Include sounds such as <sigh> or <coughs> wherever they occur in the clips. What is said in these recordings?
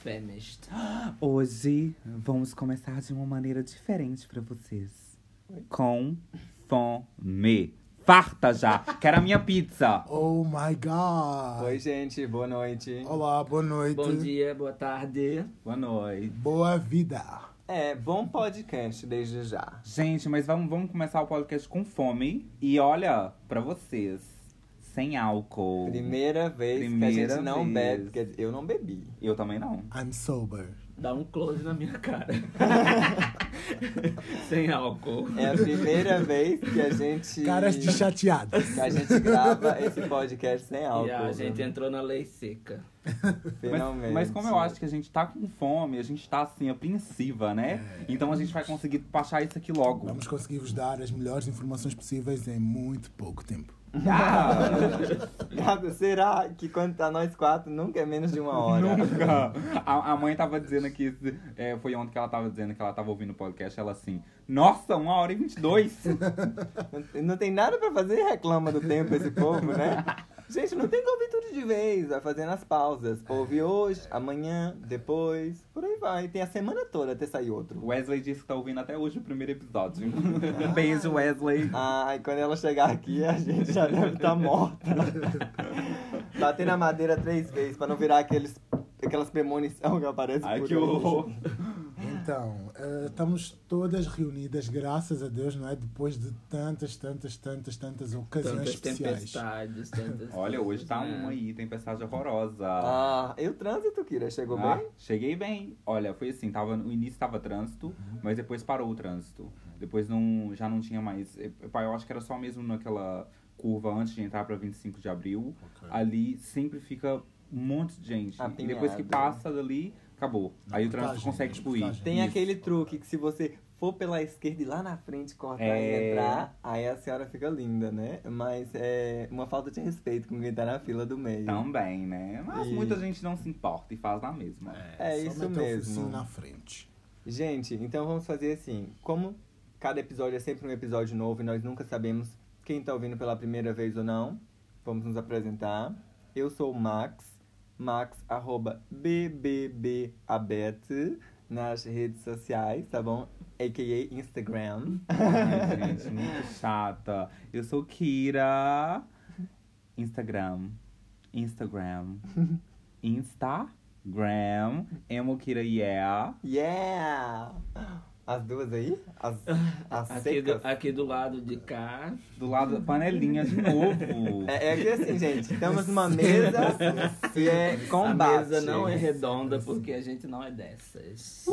famished. Hoje vamos começar de uma maneira diferente pra vocês. Com fome. Farta já! Quero a minha pizza! Oh my god! Oi, gente, boa noite. Olá, boa noite. Bom dia, boa tarde. Boa noite. Boa vida. É, bom podcast desde já. Gente, mas vamos, vamos começar o podcast com fome. E olha, pra vocês, sem álcool. Primeira vez que a Primeira gente não vez. bebe, porque eu não bebi. Eu também não. I'm sober. Dá um close na minha cara. <laughs> Sem álcool. É a primeira vez que a gente. Caras de chateados. Que a gente grava esse podcast sem álcool. E a né? gente entrou na lei seca. <laughs> Finalmente. Mas, mas como eu acho que a gente tá com fome, a gente tá assim, apreensiva, né? Então a gente vai conseguir passar isso aqui logo. Vamos conseguir vos dar as melhores informações possíveis em muito pouco tempo. Ah, <laughs> Gabi, será que quando tá nós quatro nunca é menos de uma hora? Nunca. A, a mãe tava dizendo aqui, é, foi ontem que ela tava dizendo que ela tava ouvindo o podcast, ela assim, nossa, uma hora e vinte e dois. <laughs> Não- Não tem nada pra fazer, reclama do tempo esse povo, né? <laughs> Gente, não tem que ouvir tudo de vez, vai fazendo as pausas. Ouve hoje, amanhã, depois, por aí vai. Tem a semana toda até sair outro. Wesley disse que tá ouvindo até hoje o primeiro episódio. <laughs> Um beijo, Wesley. Ah, e quando ela chegar aqui, a gente já deve estar morta. <laughs> Bater na madeira três vezes pra não virar aqueles, aquelas premonição que aparecem Ai, por que horror. Então, eh, estamos todas reunidas, graças a Deus, não é? Depois de tantas, tantas, tantas, tantas ocasiões Tantas especiais. tempestades, <laughs> tantas. Olha, hoje tá né? uma aí, tempestade horrorosa. Ah, e o trânsito, Kira, chegou Ah, bem? Cheguei bem. Olha, foi assim, tava, no início tava trânsito, mas depois parou o trânsito. Depois não, já não tinha mais. eh, Pai, eu acho que era só mesmo naquela curva antes de entrar pra 25 de abril. Ali sempre fica um monte de gente. E Apinhado. depois que passa dali, acabou. Aí o trânsito Portagem, consegue portagem. Tem Isso. aquele truque que se você for pela esquerda e lá na frente cortar É. e entrar, aí a senhora fica linda, né? Mas é uma falta de respeito com quem tá na fila do meio. Também, né? Mas E- muita gente não se importa e faz na mesma. É só isso mesmo. na frente. Gente, então vamos fazer assim. Como cada episódio é sempre um episódio novo e nós nunca sabemos quem tá ouvindo pela primeira vez ou não, vamos nos apresentar. Eu sou o Max, Max arroba BBBabete nas redes sociais, tá bom? A.K.A. Instagram. Ai, <laughs> gente, muito chata. Eu sou Kira. Instagram. Instagram. <laughs> Instagram. Emo Kira Yeah. Yeah! As duas aí? As, <laughs> as Aqui do, aqui do lado de cá. Do lado da panelinha de novo. É, é que assim, gente, estamos numa mesa <laughs> que é a combate. mesa não é redonda porque a gente não é dessas.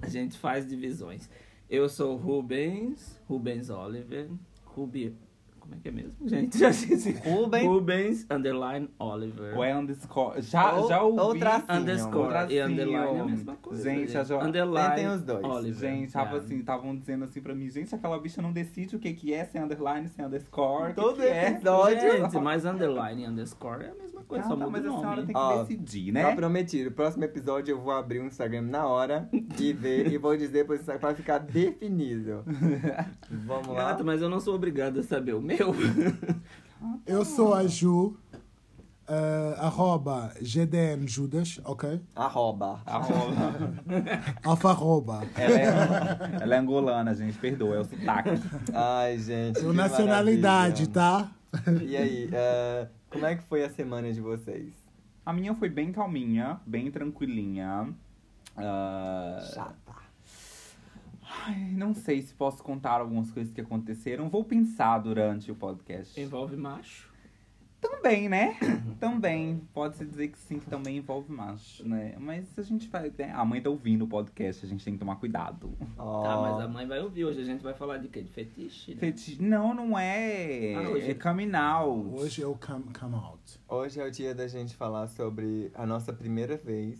A gente faz divisões. Eu sou Rubens, Rubens Oliver, Rubi... Como é que é mesmo, gente? <laughs> Já esqueci. Rubem. Rubens, underline, Oliver. Ou é underscore. Já, Ou- já ouvi. ou tracinho. Underscore tracinho. e underline é a mesma coisa. Gente, a jo- underline, Tentem os dois. Oliver. Gente, tava assim, estavam dizendo assim pra mim, gente, aquela bicha não decide o que que é, sem underline, sem underscore. o que Todo que é. Gente, mas underline e underscore é a mesma coisa, Ah, só tá, muda mas o a nome. senhora tem que Ó, decidir, Tá né? prometido. No próximo episódio eu vou abrir um Instagram na hora e ver e vou dizer pro Instagram pra ficar definido. <laughs> Vamos lá. Gato, mas eu não sou obrigado a saber o meu. <laughs> Eu sou a Ju, eh, arroba GDN Judas, ok? Arroba. Arroba. <laughs> Alfarroba. Ela é, ela é angolana, gente, perdoa, é o sotaque. Ai, gente. Sua que nacionalidade, maravilha. tá? E aí, eh, como é que foi a semana de vocês? A minha foi bem calminha, bem tranquilinha. Ah, Chata. ai, não sei se posso contar algumas coisas que aconteceram. Vou pensar durante o podcast. Envolve macho. Também, né? <clears throat> também. Pode-se dizer que sim, que também envolve macho, né? Mas a gente vai. né? A mãe tá ouvindo o podcast, a gente tem que tomar cuidado. Ó, Tá, mas a mãe vai ouvir. Hoje a gente vai falar de quê? De fetiche? né? Feti- Não, não é. Ah, hoje- É coming out. Hoje eu come, come out. Hoje é o dia da gente falar sobre a nossa primeira vez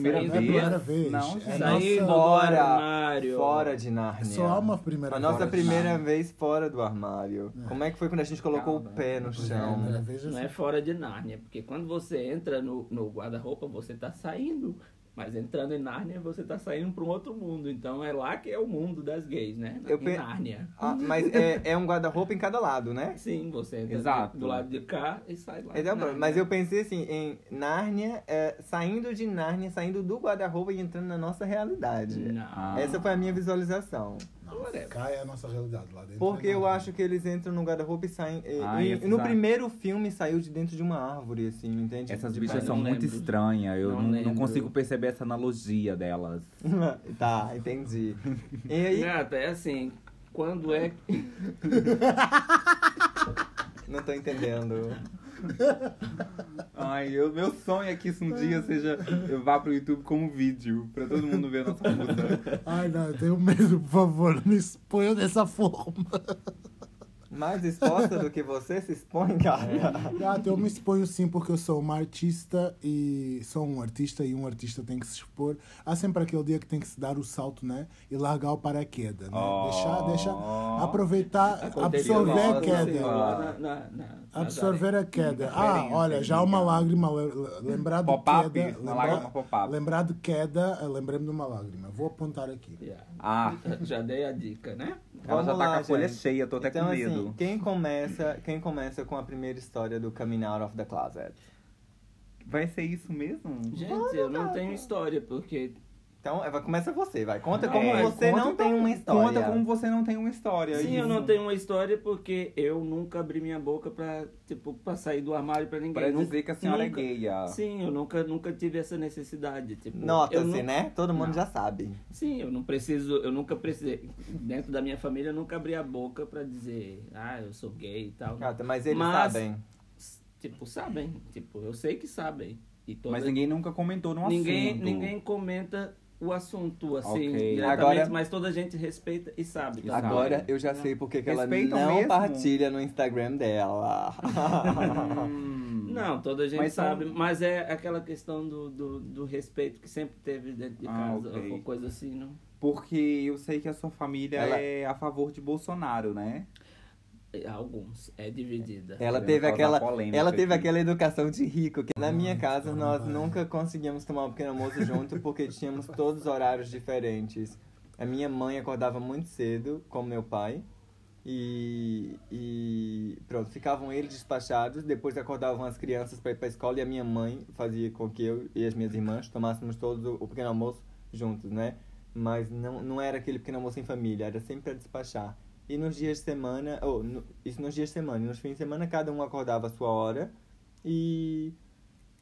Primeira Saindo vez. primeira vez. Não, É do Fora- armário. fora de Nárnia. Só há uma primeira A nossa primeira vez fora do armário. É. Como é que foi quando a gente colocou Calma. o pé no é, chão? primeira vez Não assim. é fora de Nárnia, porque quando você entra no, no guarda-roupa, você tá saindo Mas entrando em Nárnia, você tá saindo para um outro mundo. Então é lá que é o mundo das gays, né? Eu em pe- Nárnia. Ah, mas é, é um guarda-roupa em cada lado, né? Sim, você entra Exato. do lado de cá e sai lá. de Então, Nárnia. mas eu pensei assim, em Nárnia, é, saindo de Nárnia, saindo do guarda-roupa e entrando na nossa realidade. Não. Essa foi a minha visualização. Não, Whatever. é a nossa realidade lá dentro. Porque é eu acho que eles entram no guarda-roupa e saem. e- Ah, e- esses no primeiro filme saiu de dentro de uma árvore, assim, entende? Essas De bichas são muito estranhas. Eu Não não, não consigo perceber essa analogia delas. <laughs> tá, entendi. E aí, Gata, é assim, quando é <laughs> não tô entendendo. <laughs> Ai, eu, meu sonho é que isso um dia seja. Eu vá pro YouTube como vídeo, pra todo mundo ver a nossa puta. Ai, não, eu tenho medo, por favor, não me exponha dessa forma. Mais exposta do que você se expõe, cara. Gato, eu me exponho sim porque eu sou uma artista e sou um artista e um artista tem que se expor. Há sempre aquele dia que tem que se dar o salto, né? E largar o paraquedas, né? Oh. Deixar, deixar, aproveitar, aconteceu absorver a queda. lá na- na- na- Absorver a queda. Ah, Referência, olha, já uma lágrima, le- lembrar de queda. lembrar-. Lembrar de queda, eh, lembrei-me de uma lágrima. Vou apontar aqui. Yeah. Ah, Já dei a dica, né? Ela já Vamos tá lá, com a folha gente. cheia, tô até então, com medo. assim, quem começa, quem começa com a primeira história do Coming Out of the Closet? Vai ser isso mesmo? Gente, eu não tenho história, porque Então, Eva, começa você, vai. Conta É, como você conta não tem uma história. Conta como você não tem uma história. Sim, isso. eu não tenho uma história porque eu nunca abri minha boca pra, tipo, pra sair do armário pra ninguém. Pra Nunca- dizer que a senhora nunca- é gay. Sim, eu nunca, nunca tive essa necessidade. Tipo, eu Nota-se, né? Todo mundo Não. já sabe. Sim, eu não preciso, eu nunca precisei. Dentro da minha família, eu nunca abri a boca pra dizer, ah, eu sou gay e tal. Mas eles Mas- sabem. Tipo, sabem. Tipo, eu sei que sabem. E toda- Mas ninguém nunca comentou no ninguém, assunto. ninguém comenta o assunto assim, Ok. diretamente, Agora- mas toda a gente respeita e sabe. E sabe? Agora eu já sei porque que ela não mesmo? partilha no Instagram dela. Hum. Não, toda a gente Mas são- sabe, mas é aquela questão do, do, do respeito que sempre teve dentro de Ah, casa, ok. ou coisa assim, não? Porque eu sei que a sua família Ela- é a favor de Bolsonaro, né? Alguns, é dividida. Ela teve aquela, ela teve aqui. aquela educação de rico que na minha Hum, casa nós nunca conseguíamos tomar um pequeno almoço junto porque tínhamos todos os horários diferentes. A minha mãe acordava muito cedo, como meu pai, e, e pronto, ficavam eles despachados, depois acordavam as crianças para ir para a escola e a minha mãe fazia com que eu e as minhas irmãs tomássemos todos o, o pequeno almoço juntos, né? Mas não, não era aquele pequeno almoço em família, era sempre para despachar. E nos dias de semana, ou no- isso nos dias de semana, e nos fins de semana cada um acordava a sua hora e,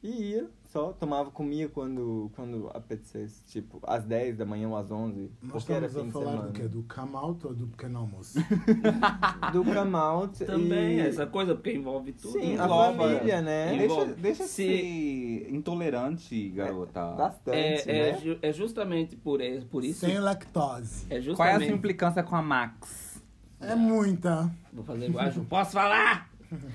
e ia, só tomava, comia quando, quando apetecesse, tipo, às 10 da manhã ou às 11, Nós porque era fim a de falar semana. do quê? Do come out ou do pequeno almoço? <laughs> Do come out Também, e... essa coisa, porque envolve tudo. Sim, a envolve- família, né? Deixa, Envolve. deixa Se- ser intolerante, garota. Bastante, É, é, né? ju- é justamente por, e- por isso. Sem lactose. É Qual é a justamente. sua implicância com a Max? É muita. Vou fazer igual. a Ju. Posso falar?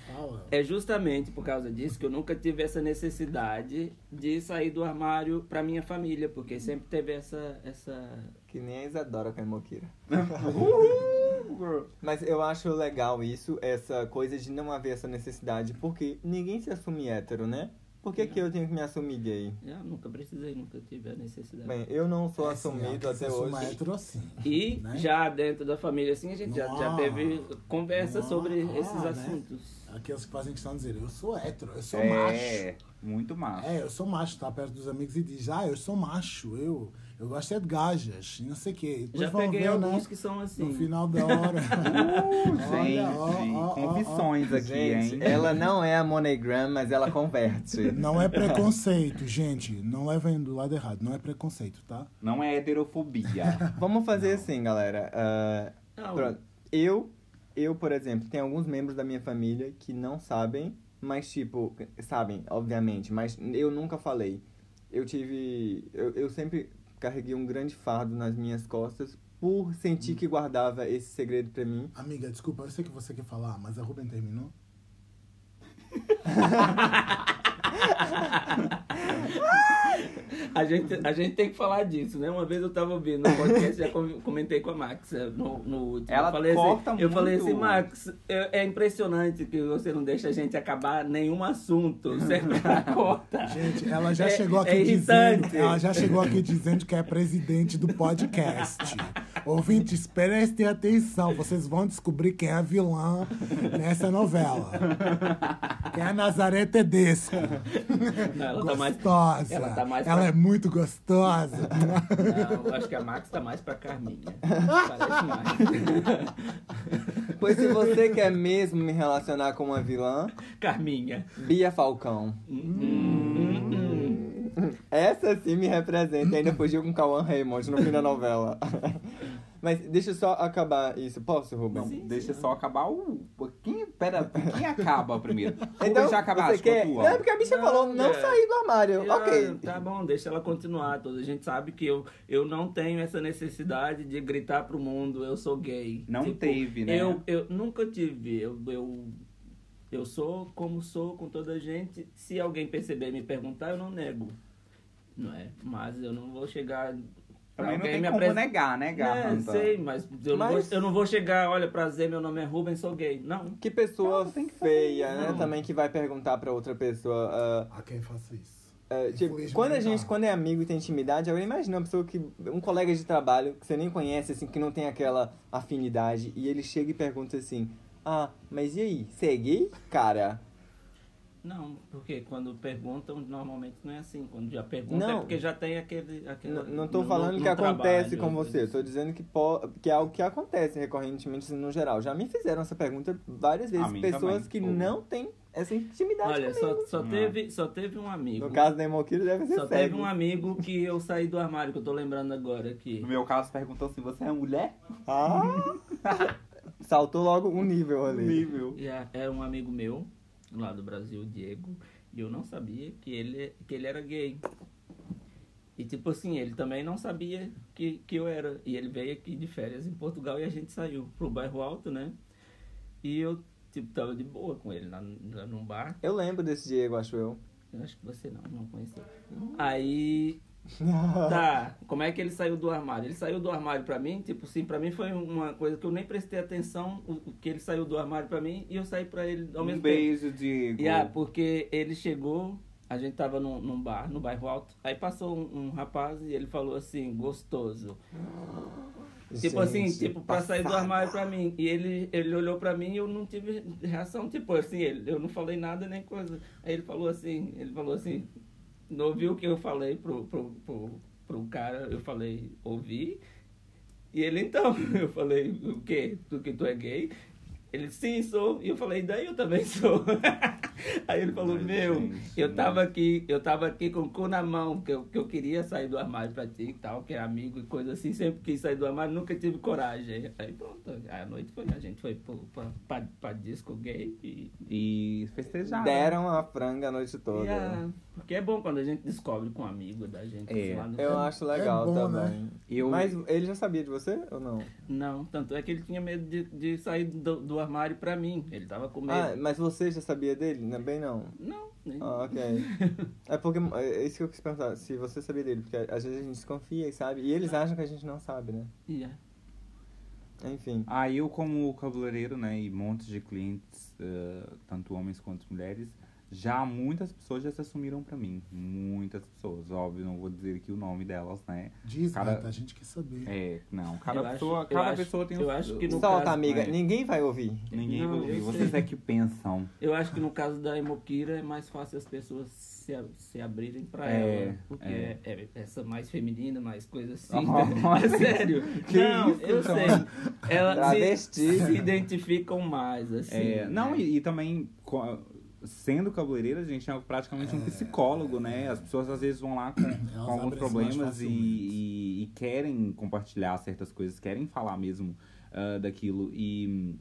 Fala. É justamente por causa disso que eu nunca tive essa necessidade de sair do armário pra minha família, porque sempre teve essa. essa... Que nem a Isadora com a Moquira. Uhul! Mas eu acho legal isso, essa coisa de não haver essa necessidade, porque ninguém se assume hétero, né? Por que, que eu tenho que me assumir gay? Eu nunca precisei, nunca tive a necessidade. Bem, eu não sou É, sim, assumido até hoje. hétero assim. E né? já dentro da família, assim, a gente já, já teve conversa sobre Ah, esses né? assuntos. Aqueles que fazem questão de dizer, eu sou hétero, eu sou macho. É, muito macho. É, eu sou macho, tá perto dos amigos e diz, ah, eu sou macho, eu, eu gosto é de gajas, e não sei o quê. Depois Já vão peguei ver, alguns né, que são assim. no final da hora. <laughs> Uh, gente, Olha, ó, ó, ó, confissões aqui, Gente, hein? ela não é a MoneyGram, mas ela converte. Não é preconceito, gente. Não levem do lado errado. Não é preconceito, tá? Não é heterofobia. <laughs> Vamos fazer assim, galera. Não, pronto. Eu, eu, por exemplo, tem alguns membros da minha família que não sabem, mas tipo, sabem, obviamente, mas eu nunca falei. Eu tive. Eu, eu sempre carreguei um grande fardo nas minhas costas por sentir que guardava esse segredo pra mim. Amiga, desculpa, eu sei que você quer falar, mas a Ruben terminou? <laughs> A gente, a gente tem que falar disso, né? Uma vez eu tava ouvindo no podcast, já com- comentei com a Max eh, no, no último. Ela eu falei corta assim, Eu falei assim, muito. Max, é, é impressionante que você não deixa a gente acabar nenhum assunto. Sempre ela <laughs> corta. Gente, ela já É- chegou aqui é dizendo. Ela já chegou aqui dizendo que é presidente do podcast. Ouvintes, prestem atenção. Vocês vão descobrir quem é a vilã nessa novela. Quem é a Nazaré Tedesco. Não, ela tá mais. Gostosa. ela tá mais Ela pra- é muito gostosa. Não, eu acho que a Max tá mais pra Carminha. Parece mais. Pois se você quer mesmo me relacionar com uma vilã, Carminha. Bia Falcão. Hum, hum. Essa sim me representa. Ainda fugiu com Cauã Raymond no fim da novela. Mas deixa eu só acabar isso. Posso, Rubens? Não, Sim, deixa sim. só acabar o. Quem, pera, quem acaba primeiro? <laughs> Então, já você quer... com a tua? Não, é porque a bicha Não, falou não é. sair do armário. Ah, ok. Tá bom, deixa ela continuar. Toda a gente sabe que eu, eu não tenho essa necessidade de gritar pro mundo, eu sou gay. Não Tipo, teve, né? Eu, eu nunca tive. Eu, eu, eu sou como sou com toda a gente. Se alguém perceber e me perguntar, eu não nego. Não é? Mas eu não vou chegar. Também não tem como apresen- negar, né, É, Garranta? sei, mas eu, Não Mas- vou, eu não vou chegar, olha, prazer, meu nome é Rubens, sou gay. Não. Que pessoa Não, tem que feia, fazer né? isso. Também que vai perguntar pra outra pessoa. ah, A quem faça isso? É, tipo, quando a gente, quando é amigo e tem intimidade, agora imagina uma pessoa que. Um colega de trabalho que você nem conhece, assim, que não tem aquela afinidade, e ele chega e pergunta assim: Ah, mas e aí? Você é gay? Cara. Não, porque quando perguntam, normalmente não é assim. Quando já perguntam é Não. porque já tem aquele. aquele não tô no- falando no que acontece trabalho, com você, eu tô dizendo que, po- que é algo que acontece recorrentemente assim, no geral. Já me fizeram essa pergunta várias vezes, pessoas também, que pô. não têm essa intimidade Olha, comigo. só, só, Não. teve, só teve um amigo. No caso da Emoquiro deve ser só sério. teve um amigo que eu saí do armário, que eu tô lembrando agora aqui. No meu caso, perguntou assim: você é mulher? Ah! <laughs> Saltou logo um nível ali. Nível. E é- Era um amigo meu, lá do Brasil, o Diego, e eu não sabia que ele, que ele era gay. E tipo assim, ele também não sabia que, que eu era. E ele veio aqui de férias em Portugal e a gente saiu pro bairro alto, né? E eu, tipo, tava de boa com ele lá, lá num bar. Eu lembro desse Diego, acho eu. Eu acho que você não, não conheceu. Aí <laughs> Tá, como é que ele saiu do armário? Ele saiu do armário pra mim, tipo assim, pra mim foi uma coisa que eu nem prestei atenção, o, que ele saiu do armário pra mim e eu saí pra ele ao Um mesmo beijo, Diego. tempo. Yeah, porque ele chegou, a gente tava num, num bar, no bairro alto, aí passou um, um rapaz e ele falou assim, gostoso. <laughs> Tipo assim, Gente, tipo, pra sair do passada. armário pra mim. E ele, ele olhou pra mim e eu não tive reação, tipo assim, ele, eu não falei nada nem coisa. Aí ele falou assim, ele falou assim, não ouviu o que eu falei pro, pro, pro, pro cara, eu falei, ouvi. E ele então, <laughs> eu falei, o quê? Tu que tu é gay? Ele, sim, sou. E eu falei, daí eu também <laughs> sou. Aí ele falou, Ai, meu, gente, eu né? tava aqui, eu tava aqui com o cu na mão, que eu, que eu queria sair do armário pra ti e tal, que era amigo e coisa assim, sempre quis sair do armário, nunca tive coragem. Aí pronto, a noite foi, a gente foi pro, pra, pra, pra disco gay e. E festejaram. Deram a franga a noite toda. e a- porque é bom quando a gente descobre com um amigo da gente. É. lá no Eu canto. acho legal É bom, também. Eu- Mas ele já sabia de você ou não? Não, tanto é que ele tinha medo de, de sair do, do armário pra mim. Ele tava com medo. Ah, mas você já sabia dele? Não, bem não. Não, nem. Ah, ok. <laughs> É porque é isso que eu quis perguntar, se você sabia dele, porque às vezes a gente desconfia e sabe, e eles acham que a gente não sabe, né? Yeah. Enfim. Ah, eu como cabeleireiro, né, e montes de clientes, eh, tanto homens quanto mulheres, já muitas pessoas já se assumiram pra mim. Muitas pessoas. Óbvio, não vou dizer aqui o nome delas, né? Diz, Cada- Gata, a gente quer saber. É, não. Cada Eu acho- pessoa, eu cada acho- pessoa tem eu o- acho que no Solta, caso, amiga, é. ninguém vai ouvir. Ninguém Não, vai ouvir. eu Vocês sei. é que pensam. Eu acho que no caso da Emokira é mais fácil as pessoas se, a- se abrirem pra É, ela. Porque é. é. é essa mais feminina, mais coisa assim. Oh, <laughs> é sério. que não, isso, eu então? sei. Elas se, se identificam mais, assim. É, não, né? e, e também, sendo cabeleireiro, a gente é praticamente um psicólogo, né? As pessoas às vezes vão lá com, com alguns problemas e, e- e querem compartilhar certas coisas, querem falar mesmo ah, daquilo. E,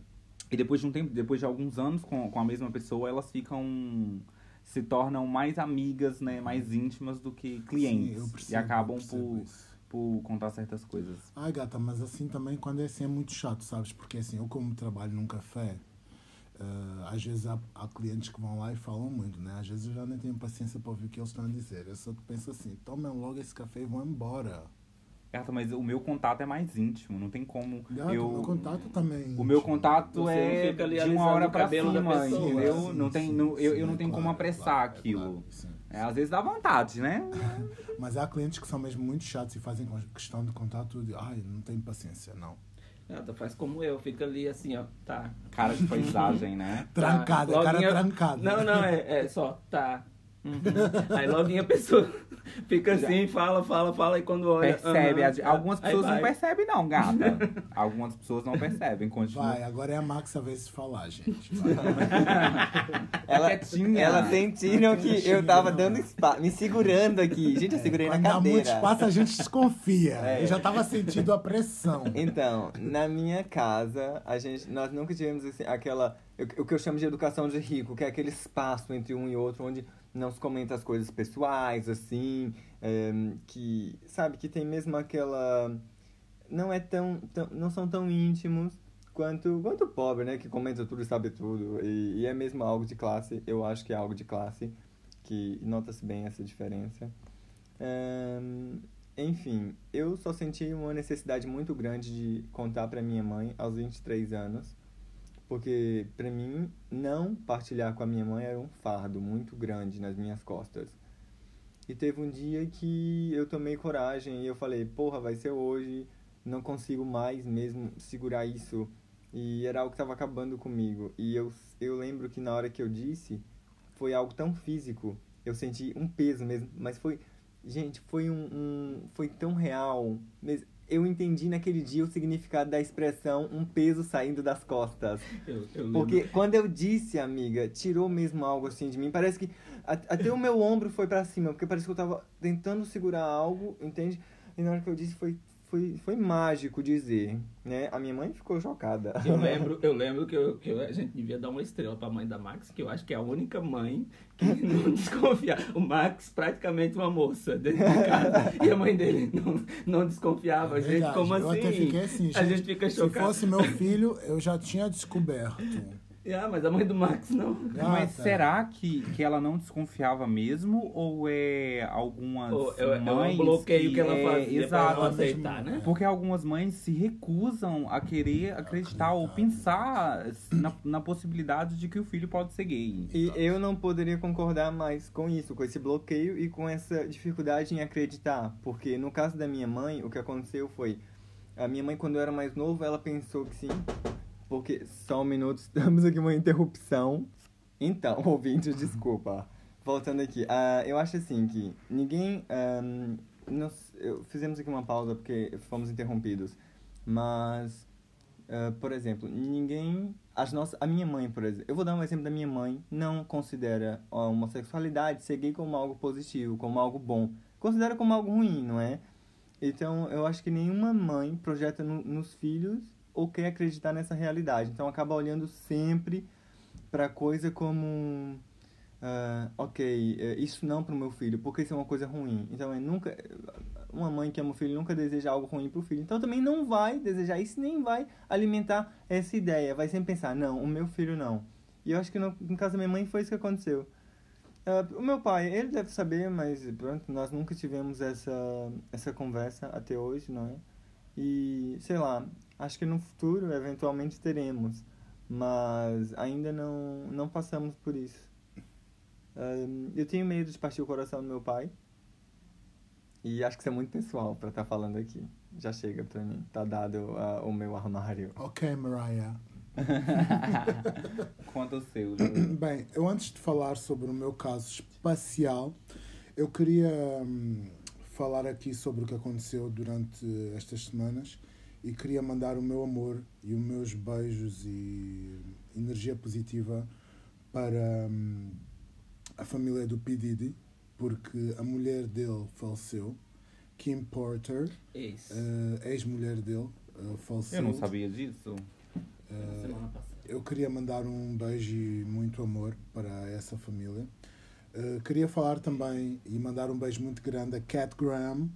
e depois de um tempo, depois de alguns anos com, com a mesma pessoa, elas ficam. se tornam mais amigas, né? Mais íntimas do que clientes. Sim, eu e percebo, acabam percebo por, isso. por contar certas coisas. Ai, gata, mas assim também quando é assim é muito chato, sabes? Porque assim, eu como trabalho num café, ah, às vezes há, há clientes que vão lá e falam muito, né? Às vezes eu já nem tenho paciência para ouvir o que eles estão a dizer. Eu só penso assim, tomem logo esse café e vão embora. Gata, mas o meu contato é mais íntimo, não tem como. Gato, eu... o meu contato também. O meu contato Você é de uma hora da cima, pessoa. entendeu? Sim, não tem, não, eu, sim, eu não é tenho como claro, é apressar claro, é aquilo. claro, sim. É, às vezes dá vontade, né? <laughs> Mas há clientes que são mesmo muito chatos e fazem questão de contato de ai, não tenho paciência, não. Ela faz como eu, fica ali assim, ó, tá. Cara de paisagem, né? <laughs> Trancada, Tá. cara Loguinho- trancada. Não, não, é, é só, tá. Uhum. Aí logo a pessoa <laughs> fica assim, fala, fala, fala, e quando olha. Percebe. Algumas pessoas não percebem, não, gata. <laughs> Algumas pessoas não percebem. Continua. Vai, agora é a Max a vez de falar, gente. <laughs> Vai. Ela, quietinha. elas sentiram que eu tava dando espaço, me segurando aqui. Gente, eu segurei na Quando dá muito cadeira. espaço, a gente desconfia. É. Eu já tava sentindo a pressão. Então, na minha casa, a gente, nós nunca tivemos assim, aquela. O que eu chamo de educação de rico, que é aquele espaço entre um e outro onde não se comenta as coisas pessoais, assim, é, que, sabe, que tem mesmo aquela. Não é tão. tão não são tão íntimos quanto, quanto o pobre, né? Que comenta tudo e sabe tudo. E, e é mesmo algo de classe, eu acho que é algo de classe, que nota-se bem essa diferença. Ahn, enfim, eu só senti uma necessidade muito grande de contar para minha mãe aos 23 anos, porque para mim não partilhar com a minha mãe era um fardo muito grande nas minhas costas. E teve um dia que eu tomei coragem e eu falei, porra, vai ser hoje, não consigo mais mesmo segurar isso. E era algo que estava acabando comigo. E eu, eu lembro que na hora que eu disse, foi algo tão físico. Eu senti um peso mesmo, mas foi Gente, foi um, um- foi tão real. Eu entendi naquele dia o significado da expressão um peso saindo das costas. Eu, eu. Porque quando eu disse, amiga, tirou mesmo algo assim de mim. Parece que até o meu ombro foi pra cima, porque parece que eu tava tentando segurar algo, entende? E na hora que eu disse foi foi, foi mágico dizer, né? A minha mãe ficou chocada. Eu <laughs> lembro, eu lembro que, eu, que eu- a gente devia dar uma estrela pra mãe da Max, que eu acho que é a única mãe que <laughs> não desconfia. O Max, praticamente uma moça dentro de casa. <laughs> E a mãe dele não, não desconfiava. É gente, verdade. como Eu assim? até fiquei assim, a gente, gente fica Se chocado. fosse meu filho, eu já tinha descoberto. Ah, mas a mãe do Max não. Mas Gata. será que, que ela não desconfiava mesmo? Ou é algumas Ou é- é um mães bloqueio que ela é, fazia pra Exato. não aceitar, né? Porque algumas mães se recusam a querer acreditar ou pensar na, na possibilidade de que o filho pode ser gay. E eu não poderia concordar mais com isso, com esse bloqueio e com essa dificuldade em acreditar. Porque no caso da minha mãe, o que aconteceu foi. A minha mãe, quando eu era mais novo, ela pensou que sim. Porque, só um minuto, <laughs> estamos aqui uma interrupção. Então, <laughs> ouvintes, desculpa. Voltando aqui. ah, eu acho assim que ninguém. ahm, nós, eu, fizemos aqui uma pausa porque fomos interrompidos. Mas. Uh, por exemplo, ninguém. As nossas, a minha mãe, por exemplo. Eu vou dar um exemplo da minha mãe. Não considera a homossexualidade, ser gay como algo positivo, como algo bom. Considera como algo ruim, não é? Então, eu acho que nenhuma mãe projeta no- nos filhos ou quer acreditar nessa realidade. Então, acaba olhando sempre pra coisa como. ah, ok, eh, isso não pro meu filho, porque isso é uma coisa ruim. Então, é nunca. Uma mãe que ama o filho nunca deseja algo ruim pro filho. Então, também não vai desejar isso, nem vai alimentar essa ideia. Vai sempre pensar, não, o meu filho não. E eu acho que no, no caso da minha mãe foi isso que aconteceu. Ah, o meu pai, ele deve saber, mas pronto, nós nunca tivemos essa, essa conversa até hoje, não é? E, sei lá, acho que no futuro, eventualmente, teremos. Mas ainda não, não passamos por isso. Ahn, eu tenho medo de partir o coração do meu pai. E acho que isso é muito pessoal pra estar falando aqui. Já chega pra mim. Tá dado ah, o meu armário. Ok, Mariah. <laughs> Conta o seu. <coughs> Bem, eu antes de falar sobre o meu caso espacial, eu queria hum, falar aqui sobre o que aconteceu durante estas semanas e queria mandar o meu amor e os meus beijos e energia positiva para hum, a família do P. Diddy, porque a mulher dele faleceu, Kim Porter, eh, ex-mulher dele, eh, faleceu. Eu não sabia disso. Passada. eu queria mandar um beijo e muito amor para essa família. Uh, queria falar também e mandar um beijo muito grande a Cat Graham,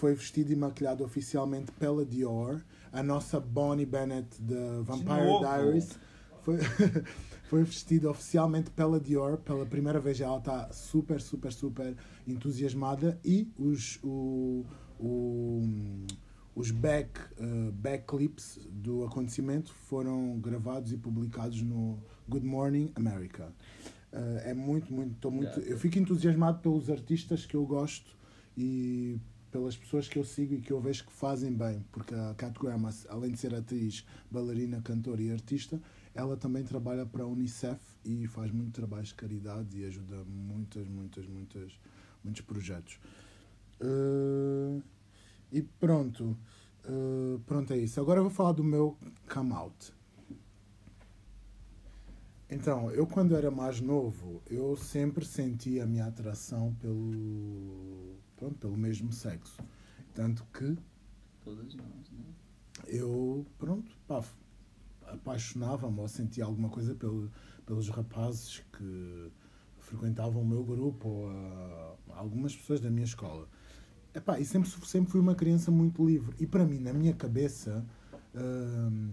foi vestida e maquilhada oficialmente pela Dior. A nossa Bonnie Bennett da Vampire? Diaries foi, <laughs> foi vestida oficialmente pela Dior pela primeira vez. Ela está super, super, super entusiasmada e os, o, o, os back, uh, back clips do acontecimento foram gravados e publicados no Good Morning America. Uh, é muito, muito, tô muito. Eu fico entusiasmado pelos artistas que eu gosto e pelas pessoas que eu sigo e que eu vejo que fazem bem, porque a Cat Graham, além de ser atriz, bailarina, cantora e artista, ela também trabalha para a Unicef e faz muito trabalho de caridade e ajuda muitas, muitas, muitas, muitos projetos. Uh, e pronto, uh, pronto é isso. Agora eu vou falar do meu come out. Então, eu quando era mais novo, eu sempre senti a minha atração pelo, pronto, pelo mesmo sexo. Tanto que... Todas nós, né? Eu, pronto, pá, apaixonava-me ou sentia alguma coisa pelo, pelos rapazes que frequentavam o meu grupo ou a, algumas pessoas da minha escola. Epá, e sempre, sempre fui uma criança muito livre. E para mim, na minha cabeça, hum,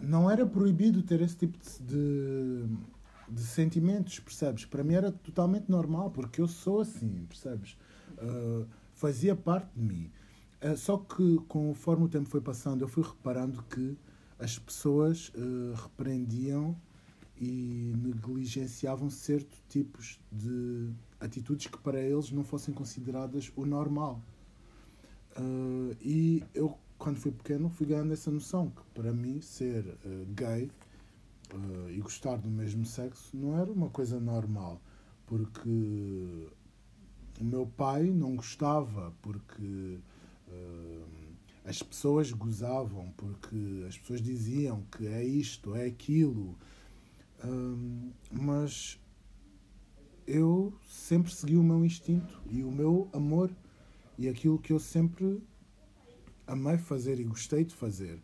não era proibido ter esse tipo de, de sentimentos, percebes? Para mim era totalmente normal, porque eu sou assim, percebes? Uh, fazia parte de mim. Uh, só que conforme o tempo foi passando, eu fui reparando que as pessoas uh, repreendiam e negligenciavam certos tipos de atitudes que para eles não fossem consideradas o normal. Uh, e eu, quando fui pequeno, fui ganhando essa noção que para mim ser uh, gay uh, e gostar do mesmo sexo não era uma coisa normal, porque o meu pai não gostava, porque as pessoas gozavam, porque as pessoas diziam que é isto, é aquilo. mas eu sempre segui o meu instinto e o meu amor e aquilo que eu sempre amei fazer e gostei de fazer.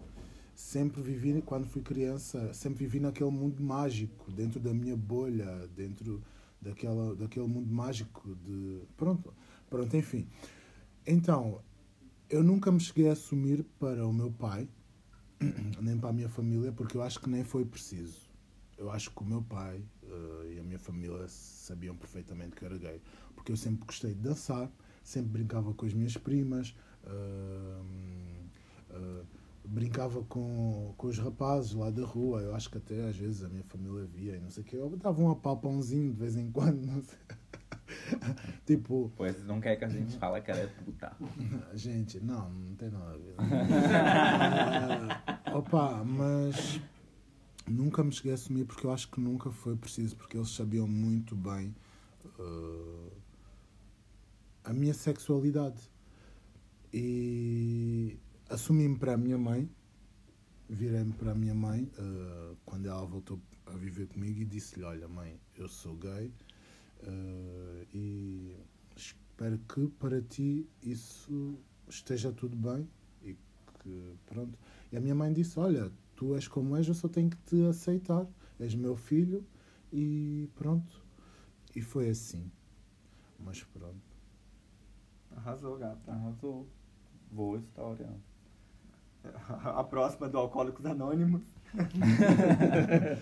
Sempre vivi, quando fui criança, sempre vivi naquele mundo mágico, dentro da minha bolha, dentro daquela, daquele mundo mágico de. Pronto, pronto, enfim. Então, eu nunca me cheguei a assumir para o meu pai, <clears throat> nem para a minha família, porque eu acho que nem foi preciso. Eu acho que o meu pai uh, e a minha família sabiam perfeitamente que eu era gay. Porque eu sempre gostei de dançar, sempre brincava com as minhas primas, uh, uh, brincava com, com os rapazes lá da rua. Eu acho que até às vezes a minha família via e não sei o que. Eu dava um apalpãozinho de vez em quando, não sei. <laughs> tipo. Pois não quer que a gente fale que ela é puta. <laughs> Gente, não, não tem nada a ver. <laughs> opa, mas nunca me cheguei a assumir porque eu acho que nunca foi preciso, porque eles sabiam muito bem uh, a minha sexualidade. E assumi-me para a minha mãe, virei-me para a minha mãe uh, quando ela voltou a viver comigo e disse-lhe: Olha, mãe, eu sou gay uh, e espero que para ti isso esteja tudo bem e que pronto. E a minha mãe disse: Olha, tu és como és, eu só tenho que te aceitar. És meu filho e pronto. E foi assim. Mas pronto. Arrasou, gata. Arrasou. Boa história. A próxima do Alcoólicos Anônimos. É, <laughs>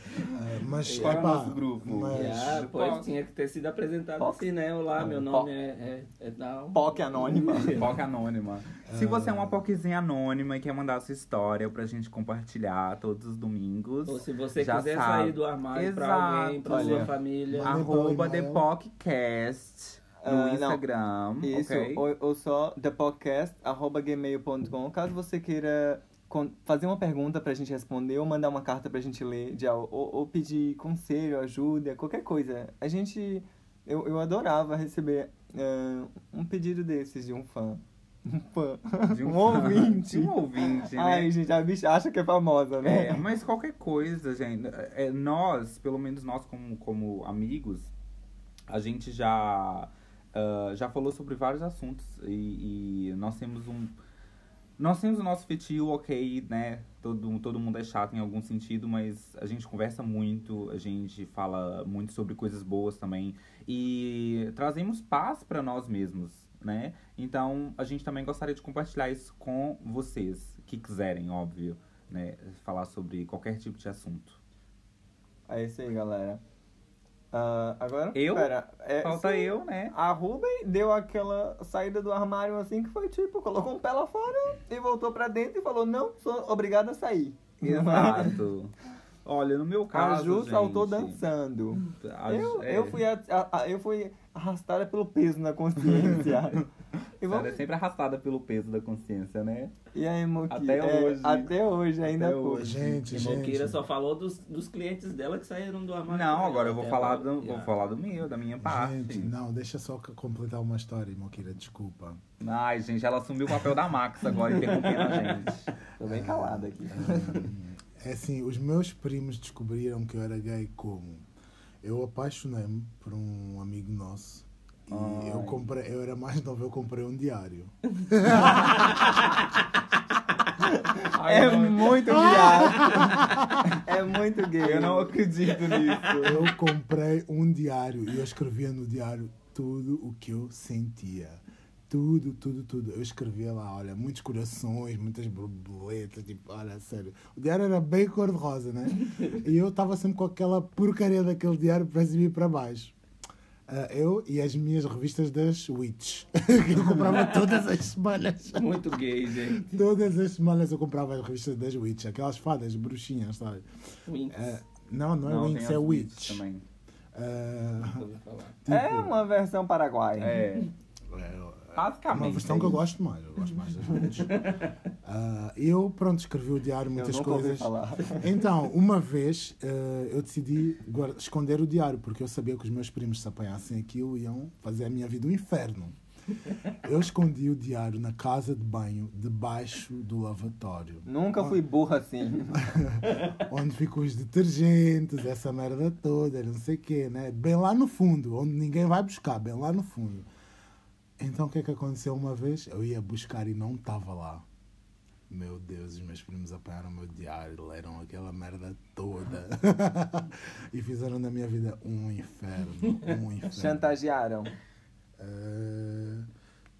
mas, é o epá, nosso grupo? mas- Yeah, pois tinha que ter sido apresentado Poc. assim, né? Olá, Não, meu Poc. nome é, é, é tal. POC Anônima. <laughs> POC <laughs> anônima. Se você é uma POCzinha anônima e quer mandar sua história pra gente compartilhar todos os domingos, Ou se você Já quiser sabe. sair do armário pra Exato. alguém, pra Olha, sua família. Arroba pelo e-mail. No Ah, não. Instagram, Isso, ok? ou, ou só thepodcast.gmail.com Caso você queira fazer uma pergunta pra gente responder ou mandar uma carta pra gente ler, de, ou, ou pedir conselho, ajuda, qualquer coisa. A gente... Eu, eu adorava receber ah, um pedido desses de um fã. <laughs> Um fã. De um, fã. ouvinte. De um ouvinte, né? Ai, gente, a bicha acha que é famosa, né? É, mas qualquer coisa, gente. É, nós, pelo menos nós como, como amigos, a gente já, ah, já falou sobre vários assuntos e, e nós temos um. Nós temos o nosso feitio, ok, né? Todo, todo mundo é chato em algum sentido, mas a gente conversa muito, a gente fala muito sobre coisas boas também. E trazemos paz para nós mesmos, né? Então a gente também gostaria de compartilhar isso com vocês, que quiserem, óbvio, né? Falar sobre qualquer tipo de assunto. É isso aí, galera. Ah, agora, Eu? pera, é, Falta sim, eu, né? A Ruben deu aquela saída do armário assim que foi tipo, colocou um pé lá fora e voltou pra dentro e falou, não, sou obrigada a sair. Exato. <laughs> Olha, no meu A caso, Ju gente, saltou dançando. a- Eu, é, eu, fui a- a- a- eu fui arrastada pelo peso na consciência. <laughs> e, Ela vamos, é sempre arrastada pelo peso da consciência, né? e aí, Moki? Até É, hoje. Até hoje, ainda Até hoje. Gente, E gente. Moqueira só falou dos, dos clientes dela que saíram do armário. Não, agora ela eu vou até falar do, vou falar do meu, da minha parte. Gente, não, deixa só completar uma história, Moquira, desculpa. Ai, gente, ela assumiu o papel da Max agora, interrompendo a gente. <laughs> Tô bem calada aqui. É assim, os meus primos descobriram que eu era gay como? Eu apaixonei-me por um amigo nosso. E Ai. eu comprei, eu era mais novo, eu comprei um diário. <laughs> É muito <laughs> viado. é muito gay. Eu não acredito nisso. Eu comprei um diário e eu escrevia no diário tudo o que eu sentia. Tudo, tudo, tudo. Eu escrevia lá, olha, muitos corações, muitas borboletas, tipo, olha, sério. O diário era bem cor-de-rosa, né? E eu estava sempre com aquela porcaria daquele diário para cima e para baixo. Ah, eu e as minhas revistas das Witch, <laughs> que eu comprava <laughs> todas as semanas. Muito gay, gente. Todas as semanas eu comprava as revistas das Witch, aquelas fadas, bruxinhas, sabe? Winx. Ah, não, não é Não, Winx, é Witch. também. Ouvi falar. É tipo, uma versão paraguaia. É, é, basicamente. uma versão que eu gosto mais. Eu gosto mais das. <laughs> Ah, eu, pronto, escrevi o diário, muitas coisas. Então, uma vez eh, eu decidi esconder o diário, porque eu sabia que os meus primos, se apanhassem aquilo, iam fazer a minha vida um inferno. Eu escondi o diário na casa de banho, debaixo do lavatório, Nunca fui burra assim. <laughs> onde ficam os detergentes, essa merda toda, não sei o quê, né? Bem lá no fundo, onde ninguém vai buscar, bem lá no fundo. Então, o que é que aconteceu uma vez? Eu ia buscar e não estava lá. Meu Deus, os meus primos apanharam o meu diário, leram aquela merda toda <laughs> e fizeram da minha vida um inferno, um <laughs> inferno. Chantagearam. Eh,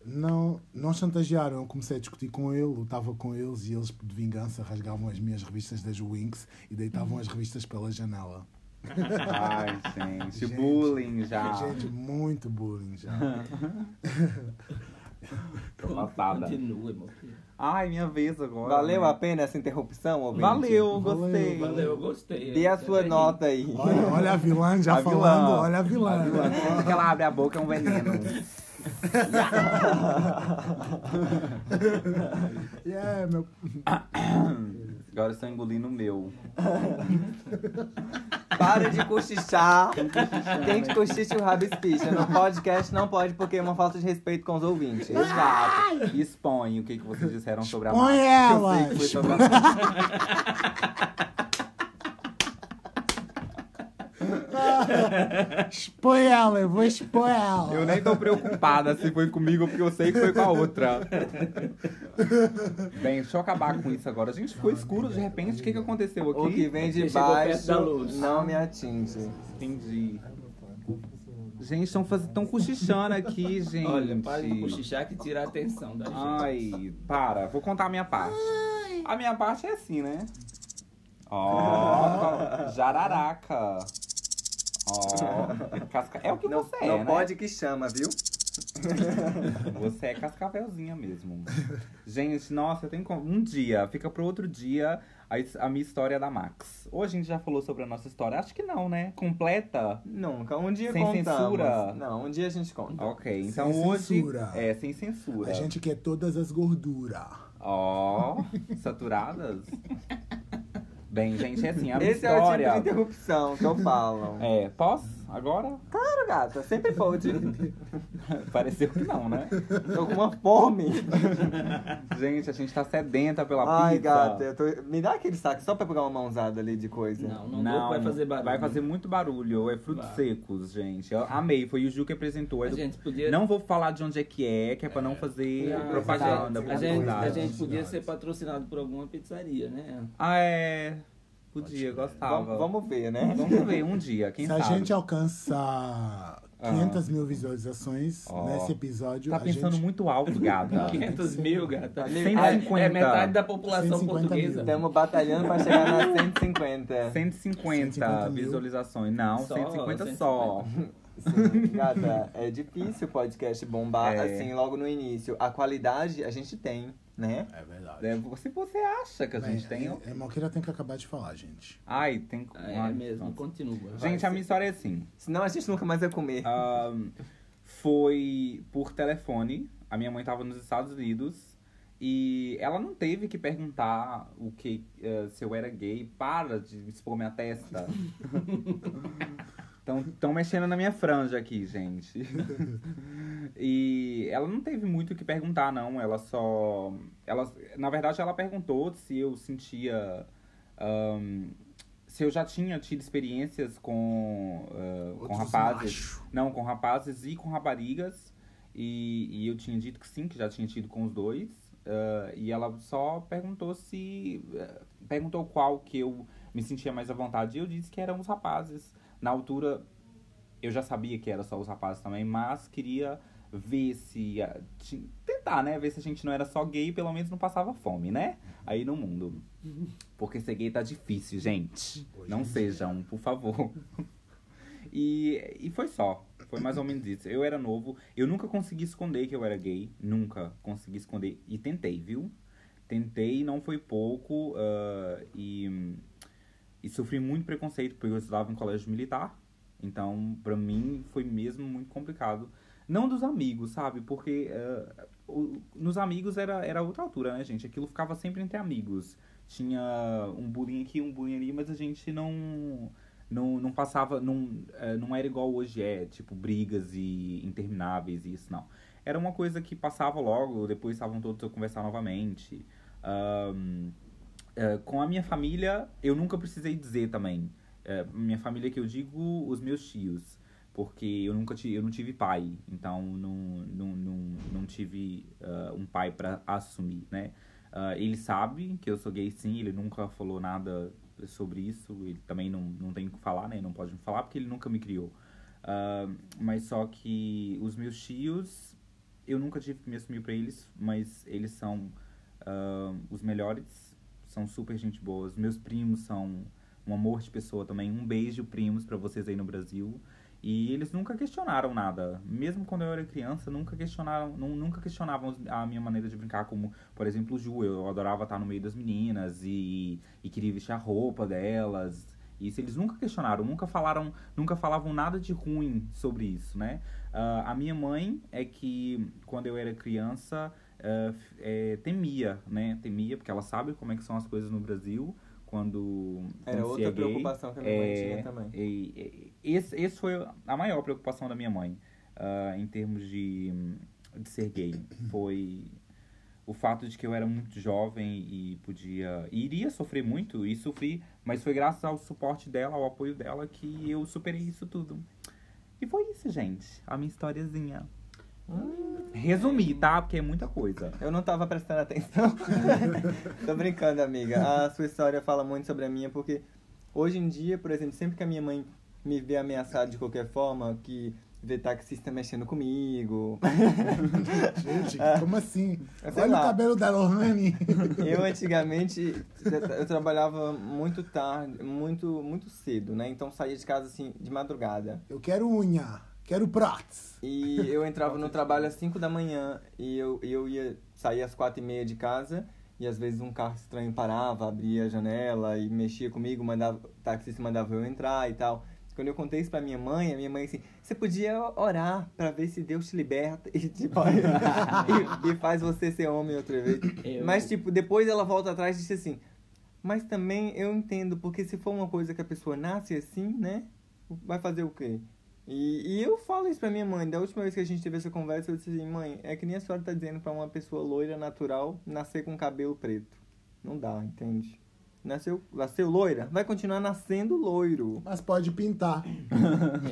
não, não chantagearam, eu comecei a discutir com ele, lutava com eles e eles, de vingança, rasgavam as minhas revistas das Winx e deitavam as revistas pela janela. Ai, gente, Gente, bullying já. Gente, muito bullying já. <laughs> Tô passada. Continua, Moqueira. Ai, minha vez agora. Valeu né? a pena essa interrupção, ouvinte? Valeu, gostei. Valeu, eu gostei. Dê a sua nota aí. Olha, olha a vilã já A vilã. falando, olha a vilã. A vilã, Quando que ela abre a boca é um veneno. <laughs> Yeah, meu... <coughs> Agora eu estou engolindo o meu. <laughs> Para de cochichar. Quem te cochicha o rabo espicha. No podcast não pode porque é uma falta de respeito com os ouvintes. Exato. Expõe o que, que vocês disseram sobre a Expõe marca. ela! Eu sei que foi sobre a Expõe ela, eu vou expor ela. Eu nem tô preocupada se foi comigo, porque eu sei que foi com a outra. Bem, deixa eu acabar com isso agora. Gente, ficou escuro de repente. O que, que aconteceu aqui? O que vem de baixo não me atinge. Entendi. Gente, estão faz... tão cochichando aqui, gente. Olha, para de cochichar que tira a atenção da gente. Ai, para. Vou contar a minha parte. A minha parte é assim, né? Ó, <laughs> jararaca. Ó, <laughs> casca... é o que Não, você é, não né? pode que chama, viu? <laughs> Você é cascavelzinha mesmo. Gente, nossa, eu tenho como- um dia, fica pro outro dia a, a minha história da Max. Ou a gente já falou sobre a nossa história? Acho que não, né? Completa? Nunca. Um dia Sem contamos. censura? Não, um dia a gente conta. Ok, então Sem hoje. censura. É, sem censura. A gente quer todas as gorduras. Ó, saturadas. <laughs> Bem, gente, é assim, a minha Esse é o tipo história. de interrupção que eu falo. É, posso? Agora? Claro, gata, sempre pode. <laughs> Pareceu que não, né? Tô com uma fome. <laughs> Gente, a gente tá sedenta pela Ai, pizza. gata, eu tô... me dá aquele saco só pra pegar uma mãozada ali de coisa. Não, não, dou, vai fazer barulho. Vai fazer muito barulho. É frutos Vai. secos, gente. Eu amei. Foi o Ju que apresentou. É A gente podia... Não vou falar de onde é que é, que é pra não fazer Não, propaganda. A gente, a gente, a publicidade. gente podia ser patrocinado por alguma pizzaria, né? Ah, é. Podia, gostava. Vamos, vamos ver, né? Vamos ver um dia, quem Se sabe. a gente alcança 500 mil visualizações Ó. nesse episódio. Tá a pensando gente... muito alto, gata. <laughs> 500 mil, gata. 150. É metade da população 150 portuguesa. mil. Estamos batalhando pra chegar nas 150. 150, 150 mil. visualizações. Não, Só, 150 só. Sim, <laughs> gata, é difícil o podcast bombar É. assim logo no início. A qualidade a gente tem, né? É verdade. É, se você acha que a gente tem. é, é, Malqueira tem que acabar de falar, gente. Ai, tem. É Ai, mesmo, nossa. continua. Gente, a minha história é assim. Senão a gente nunca mais vai comer. Ahn, foi por telefone. A minha mãe tava nos Estados Unidos. E ela não teve que perguntar o que eh, se eu era gay. Para de expor minha testa. <laughs> Estão mexendo na minha franja aqui, gente. <laughs> e ela não teve muito o que perguntar, não. Ela só. Ela, na verdade, ela perguntou se eu sentia. ahn, se eu já tinha tido experiências com, ah, com rapazes. macho. Não, com rapazes e com raparigas. E, e eu tinha dito que sim, que já tinha tido com os dois. Ah, e ela só perguntou se. eh, perguntou qual que eu me sentia mais à vontade. E eu disse que eram os rapazes. Na altura, eu já sabia que era só os rapazes também, mas queria ver se. tentar, né? Ver se a gente não era só gay e pelo menos não passava fome, né? Aí no mundo. <laughs> Porque ser gay tá difícil, gente. Hoje Não dia. sejam, por favor. <laughs> E, e foi só. Foi mais ou menos isso. Eu era novo. Eu nunca consegui esconder que eu era gay. Nunca consegui esconder. E tentei, viu? Tentei, não foi pouco. ah, e, e sofri muito preconceito, porque eu estudava em colégio militar. Então, pra mim, foi mesmo muito complicado. Não dos amigos, sabe? Porque ah, o- nos amigos era, era outra altura, né, gente? Aquilo ficava sempre entre amigos. Tinha um bullying aqui, um bullying ali, mas a gente não não, não passava, não, eh, não era igual hoje é, tipo, brigas e intermináveis e isso, não. Era uma coisa que passava logo, depois estavam todos a conversar novamente. Ahn, eh, com a minha família, eu nunca precisei dizer também. Eh, minha família que eu digo, os meus tios. Porque eu nunca tive, eu não tive pai, então não, não, não, não tive ah, um pai para assumir, né? Ele sabe que eu sou gay sim, ele nunca falou nada sobre isso, ele também não, não tem o que falar, né? Não pode me falar porque ele nunca me criou. Mas só que os meus tios, eu nunca tive que me assumir pra eles, mas eles são os melhores, são super gente boas. Meus primos são um amor de pessoa também. Um beijo, primos, pra vocês aí no Brasil. E eles nunca questionaram nada. Mesmo quando eu era criança, nunca questionaram, nu- nunca questionavam a minha maneira de brincar, como, por exemplo, o Ju. Eu adorava estar no meio das meninas e, e queria vestir a roupa delas. Isso eles nunca questionaram, nunca falaram, nunca falavam nada de ruim sobre isso, né? Ah, a minha mãe é que quando eu era criança f- é, temia, né? Temia porque ela sabe como é que são as coisas no Brasil quando Era quando outra gay. preocupação que a minha mãe É, tinha também. e- e- esse, esse foi a maior preocupação da minha mãe ah, em termos de, de ser gay. Foi o fato de que eu era muito jovem e podia. e iria sofrer muito, e sofri, mas foi graças ao suporte dela, ao apoio dela, que eu superei isso tudo. E foi isso, gente. A minha historiazinha. Resumi, tá? Porque é muita coisa. Eu não tava prestando atenção. <laughs> Tô brincando, amiga. A sua história fala muito sobre a minha, porque hoje em dia, por exemplo, sempre que a minha mãe me vê ameaçada de qualquer forma, que vê taxista mexendo comigo. <laughs> Gente, como assim? É, sei Olha lá. o cabelo da Lohane. <laughs> Eu antigamente eu trabalhava muito tarde, muito muito cedo, né? Então saía de casa assim de madrugada. Eu quero unha, quero prótese. E eu entrava no trabalho às 5 da manhã e eu, eu ia sair às quatro e meia de casa e às vezes um carro estranho parava, abria a janela e mexia comigo, mandava, o taxista mandava eu entrar e tal. Quando eu contei isso pra minha mãe, a minha mãe assim, você podia orar pra ver se Deus te liberta e, tipo, <laughs> e, e faz você ser homem outra vez. Eu- Mas, tipo, depois ela volta atrás e disse assim, mas também eu entendo, porque se for uma coisa que a pessoa nasce assim, né? Vai fazer o quê? E, e eu falo isso pra minha mãe. Da última vez que a gente teve essa conversa, eu disse assim, mãe, é que nem a senhora tá dizendo pra uma pessoa loira natural nascer com cabelo preto. Não dá, entende? Nasceu, nasceu loira, vai continuar nascendo loiro. Mas pode pintar. <laughs>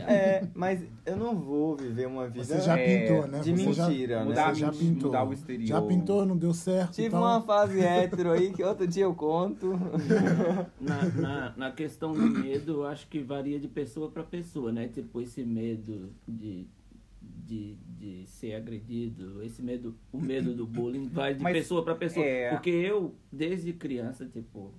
É, mas eu não vou viver uma vida. Você já É, pintou, né? de Você já- mentira, né? Mudar, Você já a- pintou. mudar o exterior. Já pintou, não deu certo. Tive então... uma fase hétero aí que outro dia eu conto. <laughs> Na, na, na questão do medo, eu acho que varia de pessoa para pessoa, né? Tipo, esse medo de, de, de ser agredido, esse medo, o medo do bullying vai de Mas, pessoa para pessoa. é- Porque eu, desde criança, tipo,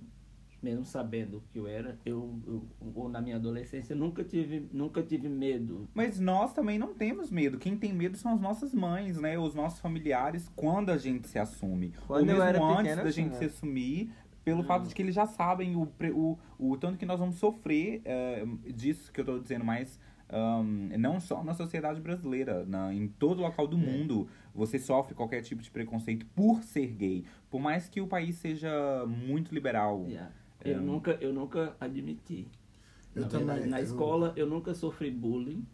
mesmo sabendo o que eu era, eu, eu ou na minha adolescência, nunca tive, nunca tive medo. Mas nós também não temos medo. Quem tem medo são as nossas mães, né? Os nossos familiares, quando a gente se assume. Quando Ou eu mesmo era antes pequena, da eu gente tinha. se assumir, pelo fato de que eles já sabem o, o, o tanto que nós vamos sofrer eh, disso que eu tô dizendo, mas ahn, não só na sociedade brasileira, na, em todo local do mundo, você sofre qualquer tipo de preconceito por ser gay. Por mais que o país seja muito liberal. Yeah. Eu, É. nunca, eu nunca admiti. Eu na também, verdade, na eu- escola, eu nunca sofri bullying.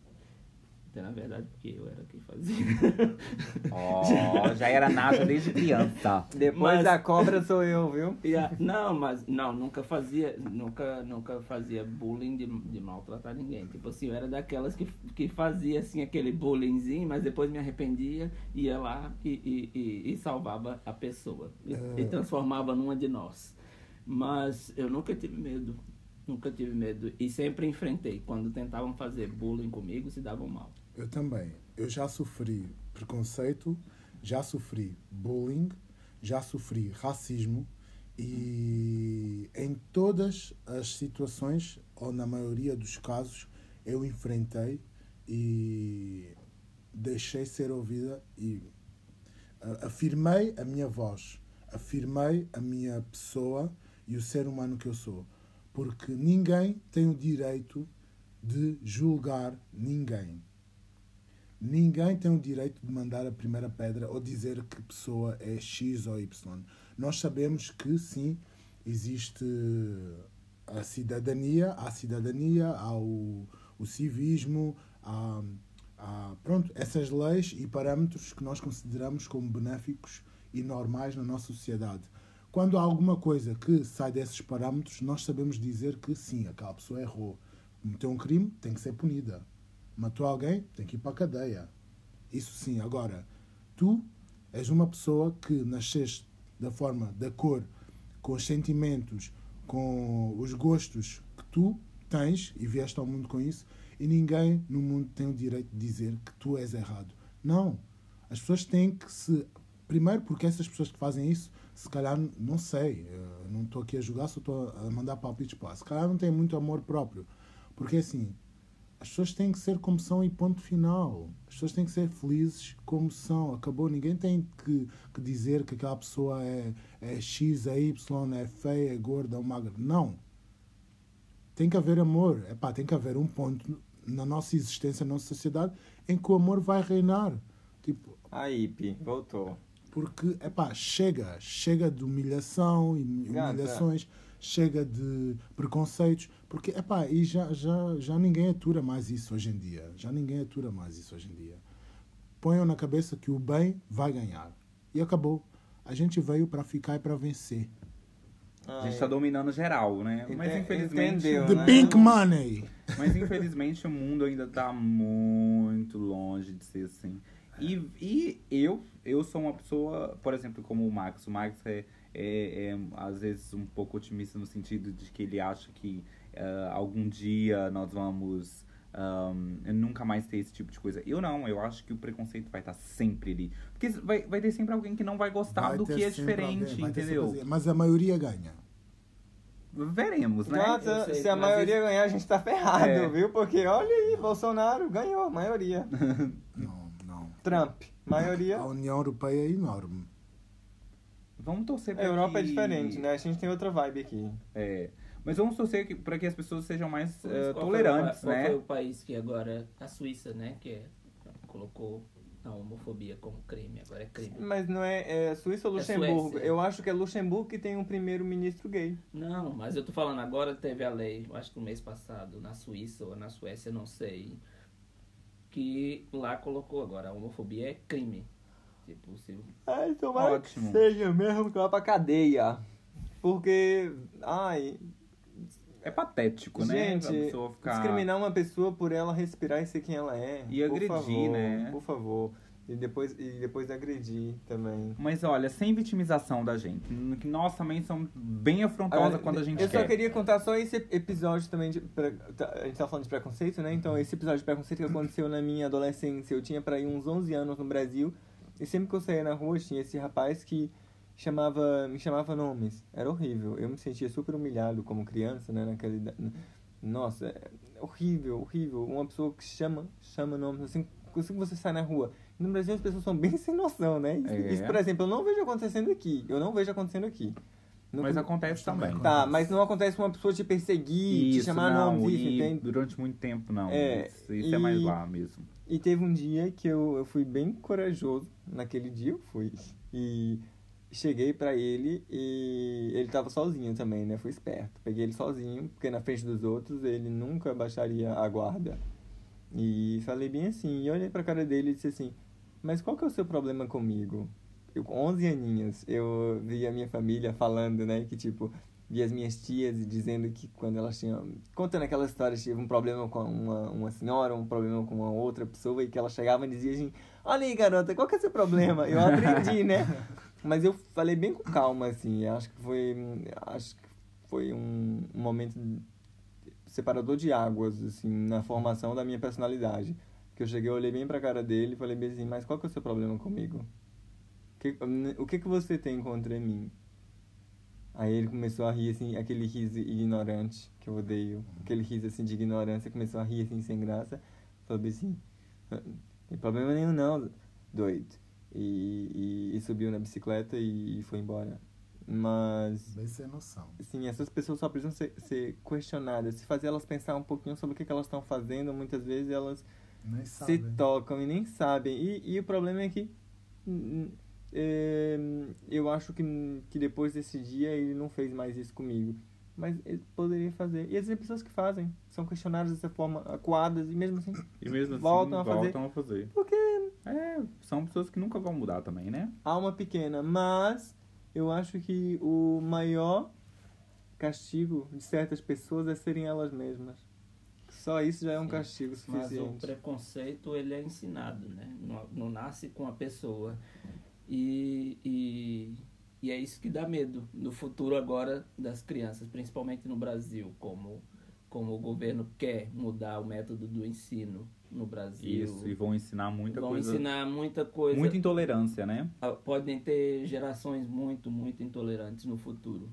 Até na verdade, porque eu era quem fazia. <laughs> Ó, já era nada desde criança. Depois Mas- da cobra sou eu, viu? Yeah, não, mas não, nunca fazia, nunca, nunca fazia bullying de, de maltratar ninguém. Tipo assim, eu era daquelas que, que fazia assim aquele bullyingzinho, mas depois me arrependia, ia lá e, e, e, e salvava a pessoa. E, e transformava numa de nós. Mas eu nunca tive medo. Nunca tive medo. E sempre enfrentei. Quando tentavam fazer bullying comigo, se davam mal. Eu também. Eu já sofri preconceito, já sofri bullying, já sofri racismo e em todas as situações, ou na maioria dos casos, eu enfrentei e deixei ser ouvida e ah, afirmei a minha voz, afirmei a minha pessoa e o ser humano que eu sou. Porque ninguém tem o direito de julgar ninguém. Ninguém tem o direito de mandar a primeira pedra ou dizer que pessoa é X ou Y. Nós sabemos que sim, existe a cidadania, há cidadania, há o, o civismo, há, há pronto, essas leis e parâmetros que nós consideramos como benéficos e normais na nossa sociedade. Quando há alguma coisa que sai desses parâmetros, nós sabemos dizer que sim, aquela pessoa errou. Cometeu um crime, tem que ser punida. Matou alguém, tem que ir para a cadeia. Isso sim. Agora, tu és uma pessoa que nasceste da forma, da cor, com os sentimentos, com os gostos que tu tens e vieste ao mundo com isso, e ninguém no mundo tem o direito de dizer que tu és errado. Não. As pessoas têm que se. Primeiro, porque essas pessoas que fazem isso, se calhar, não sei, não estou aqui a julgar, só estou a mandar palpites para. Se calhar não têm muito amor próprio. Porque assim, as pessoas têm que ser como são e ponto final. As pessoas têm que ser felizes como são. Acabou. Ninguém tem que, que dizer que aquela pessoa é, é X, é Y, é feia, é gorda ou magra. Não. Tem que haver amor. Epá, tem que haver um ponto na nossa existência, na nossa sociedade, em que o amor vai reinar. Tipo, Aí, Pi, voltou. Porque, epá, chega. Chega de humilhação e Gata. humilhações. Chega de preconceitos. Porque, epá, e já, já, já ninguém atura mais isso hoje em dia. Já ninguém atura mais isso hoje em dia. Ponham na cabeça que o bem vai ganhar. E acabou. A gente veio para ficar e para vencer. A gente tá dominando geral, né? Mas Ente- infelizmente. entendeu, The né? pink money! Mas infelizmente o mundo ainda tá muito longe de ser assim. E, e eu, eu sou uma pessoa, por exemplo, como o Max. O Max é, é, é, às vezes um pouco otimista no sentido de que ele acha que ah, algum dia nós vamos ahm, nunca mais ter esse tipo de coisa. Eu não, eu acho que o preconceito vai estar sempre ali. Porque vai, vai ter sempre alguém que não vai gostar Vai do que é diferente, alguém, entendeu? Mas a maioria ganha. Veremos, né? Eu sei, se a maioria isso- ganhar, a gente tá ferrado, É. viu? Porque olha aí, Bolsonaro ganhou, a maioria. <laughs> <laughs> Não. Trump, maioria. A União Europeia é enorme. Vamos torcer A pra Europa é que- diferente, né? A gente tem outra vibe aqui. É. Mas vamos torcer que, para que as pessoas sejam mais Mas eh, qual tolerantes, foi o, né? Qual foi o país que agora, a Suíça, né, que é- colocou a homofobia como crime, agora é crime. Mas não é, é Suíça ou É Luxemburgo? Suécia. Eu acho que é Luxemburgo que tem um primeiro-ministro gay. Não, mas eu tô falando agora, teve a lei, eu acho que no mês passado, na Suíça ou na Suécia, não sei, que lá colocou agora, a homofobia é crime. Tipo, se Ai, tomara Ótimo. que seja mesmo, que vá pra cadeia. Porque, ai, É patético, né? gente, A pessoa ficar... discriminar uma pessoa por ela respirar e ser quem ela é. E por agredir, favor, né? Por favor. E depois, e depois agredir também. Mas olha, sem vitimização da gente. Que nós também somos bem afrontosa quando a gente Eu quer. só queria contar só esse episódio também de. pre- tá, A gente tá falando de preconceito, né? Então, esse episódio de preconceito que aconteceu na minha adolescência. Eu tinha pra ir uns 11 anos no Brasil. E sempre que eu saía na rua, tinha esse rapaz que chamava, me chamava nomes. Era horrível. Eu me sentia super humilhado como criança, né? Naquela idade. Nossa, é horrível, horrível. Uma pessoa que chama, chama nomes assim. Assim que você sai na rua. No Brasil as pessoas são bem <laughs> sem noção, né? Isso, É. isso, por exemplo, eu não vejo acontecendo aqui. Eu não vejo acontecendo aqui. No- Mas acontece também. Tá, mas não acontece uma pessoa te perseguir, te Isso, chamar não, nomes, isso, e entende? durante muito tempo não. É, isso isso é mais e- lá mesmo. E teve um dia que eu, eu fui bem corajoso. Naquele dia eu fui. E cheguei pra ele e ele tava sozinho também, né? Fui esperto. Peguei ele sozinho, porque na frente dos outros ele nunca baixaria a guarda. E falei bem assim, e olhei pra cara dele e disse assim: Mas qual que é o seu problema comigo? Eu, com 11 aninhos, eu vi a minha família falando, né? Que tipo, vi as minhas tias dizendo que quando elas tinham. Contando aquela história, tive um problema com uma, uma senhora, um problema com uma outra pessoa, e que ela chegava e dizia assim: Olha aí, garota, qual que é o seu problema? Eu aprendi, né? <laughs> Mas eu falei bem com calma, assim. Acho que foi. Acho que foi um, um momento separador de águas, assim, na formação da minha personalidade. Que eu cheguei, olhei bem pra cara dele e falei bem assim, mas qual que é o seu problema comigo? Que- o que que você tem contra mim? Aí ele começou a rir, assim, aquele riso ignorante, que eu odeio. Aquele riso, assim, de ignorância, começou a rir, assim, sem graça. Falou assim, "Ah, tem problema nenhum não, doido. E, e, e subiu na bicicleta e, e foi embora. Mas Bem sem noção. Sim, essas pessoas só precisam ser, ser questionadas. Se fazer elas pensar um pouquinho sobre o que, que elas estão fazendo, muitas vezes elas se sabe. tocam e nem sabem. E, e o problema é que hum, é, eu acho que, que depois desse dia ele não fez mais isso comigo. Mas ele poderia fazer. E existem pessoas que fazem, são questionadas dessa forma, acuadas, e mesmo assim. E mesmo assim, Voltam a fazer. voltam a fazer. Porque É, são pessoas que nunca vão mudar também, né? alma pequena. Mas eu acho que o maior castigo de certas pessoas é serem elas mesmas. Só isso já é um Sim. castigo Mas o suficiente. preconceito, ele é ensinado, né? Não, não nasce com a pessoa. E, e, e é isso que dá medo no futuro agora das crianças, principalmente no Brasil, como, como o governo quer mudar o método do ensino no Brasil. Isso, e vão ensinar muita Vão coisa. ensinar muita coisa. Muita intolerância, né? Ah, Podem ter gerações muito, muito intolerantes no futuro.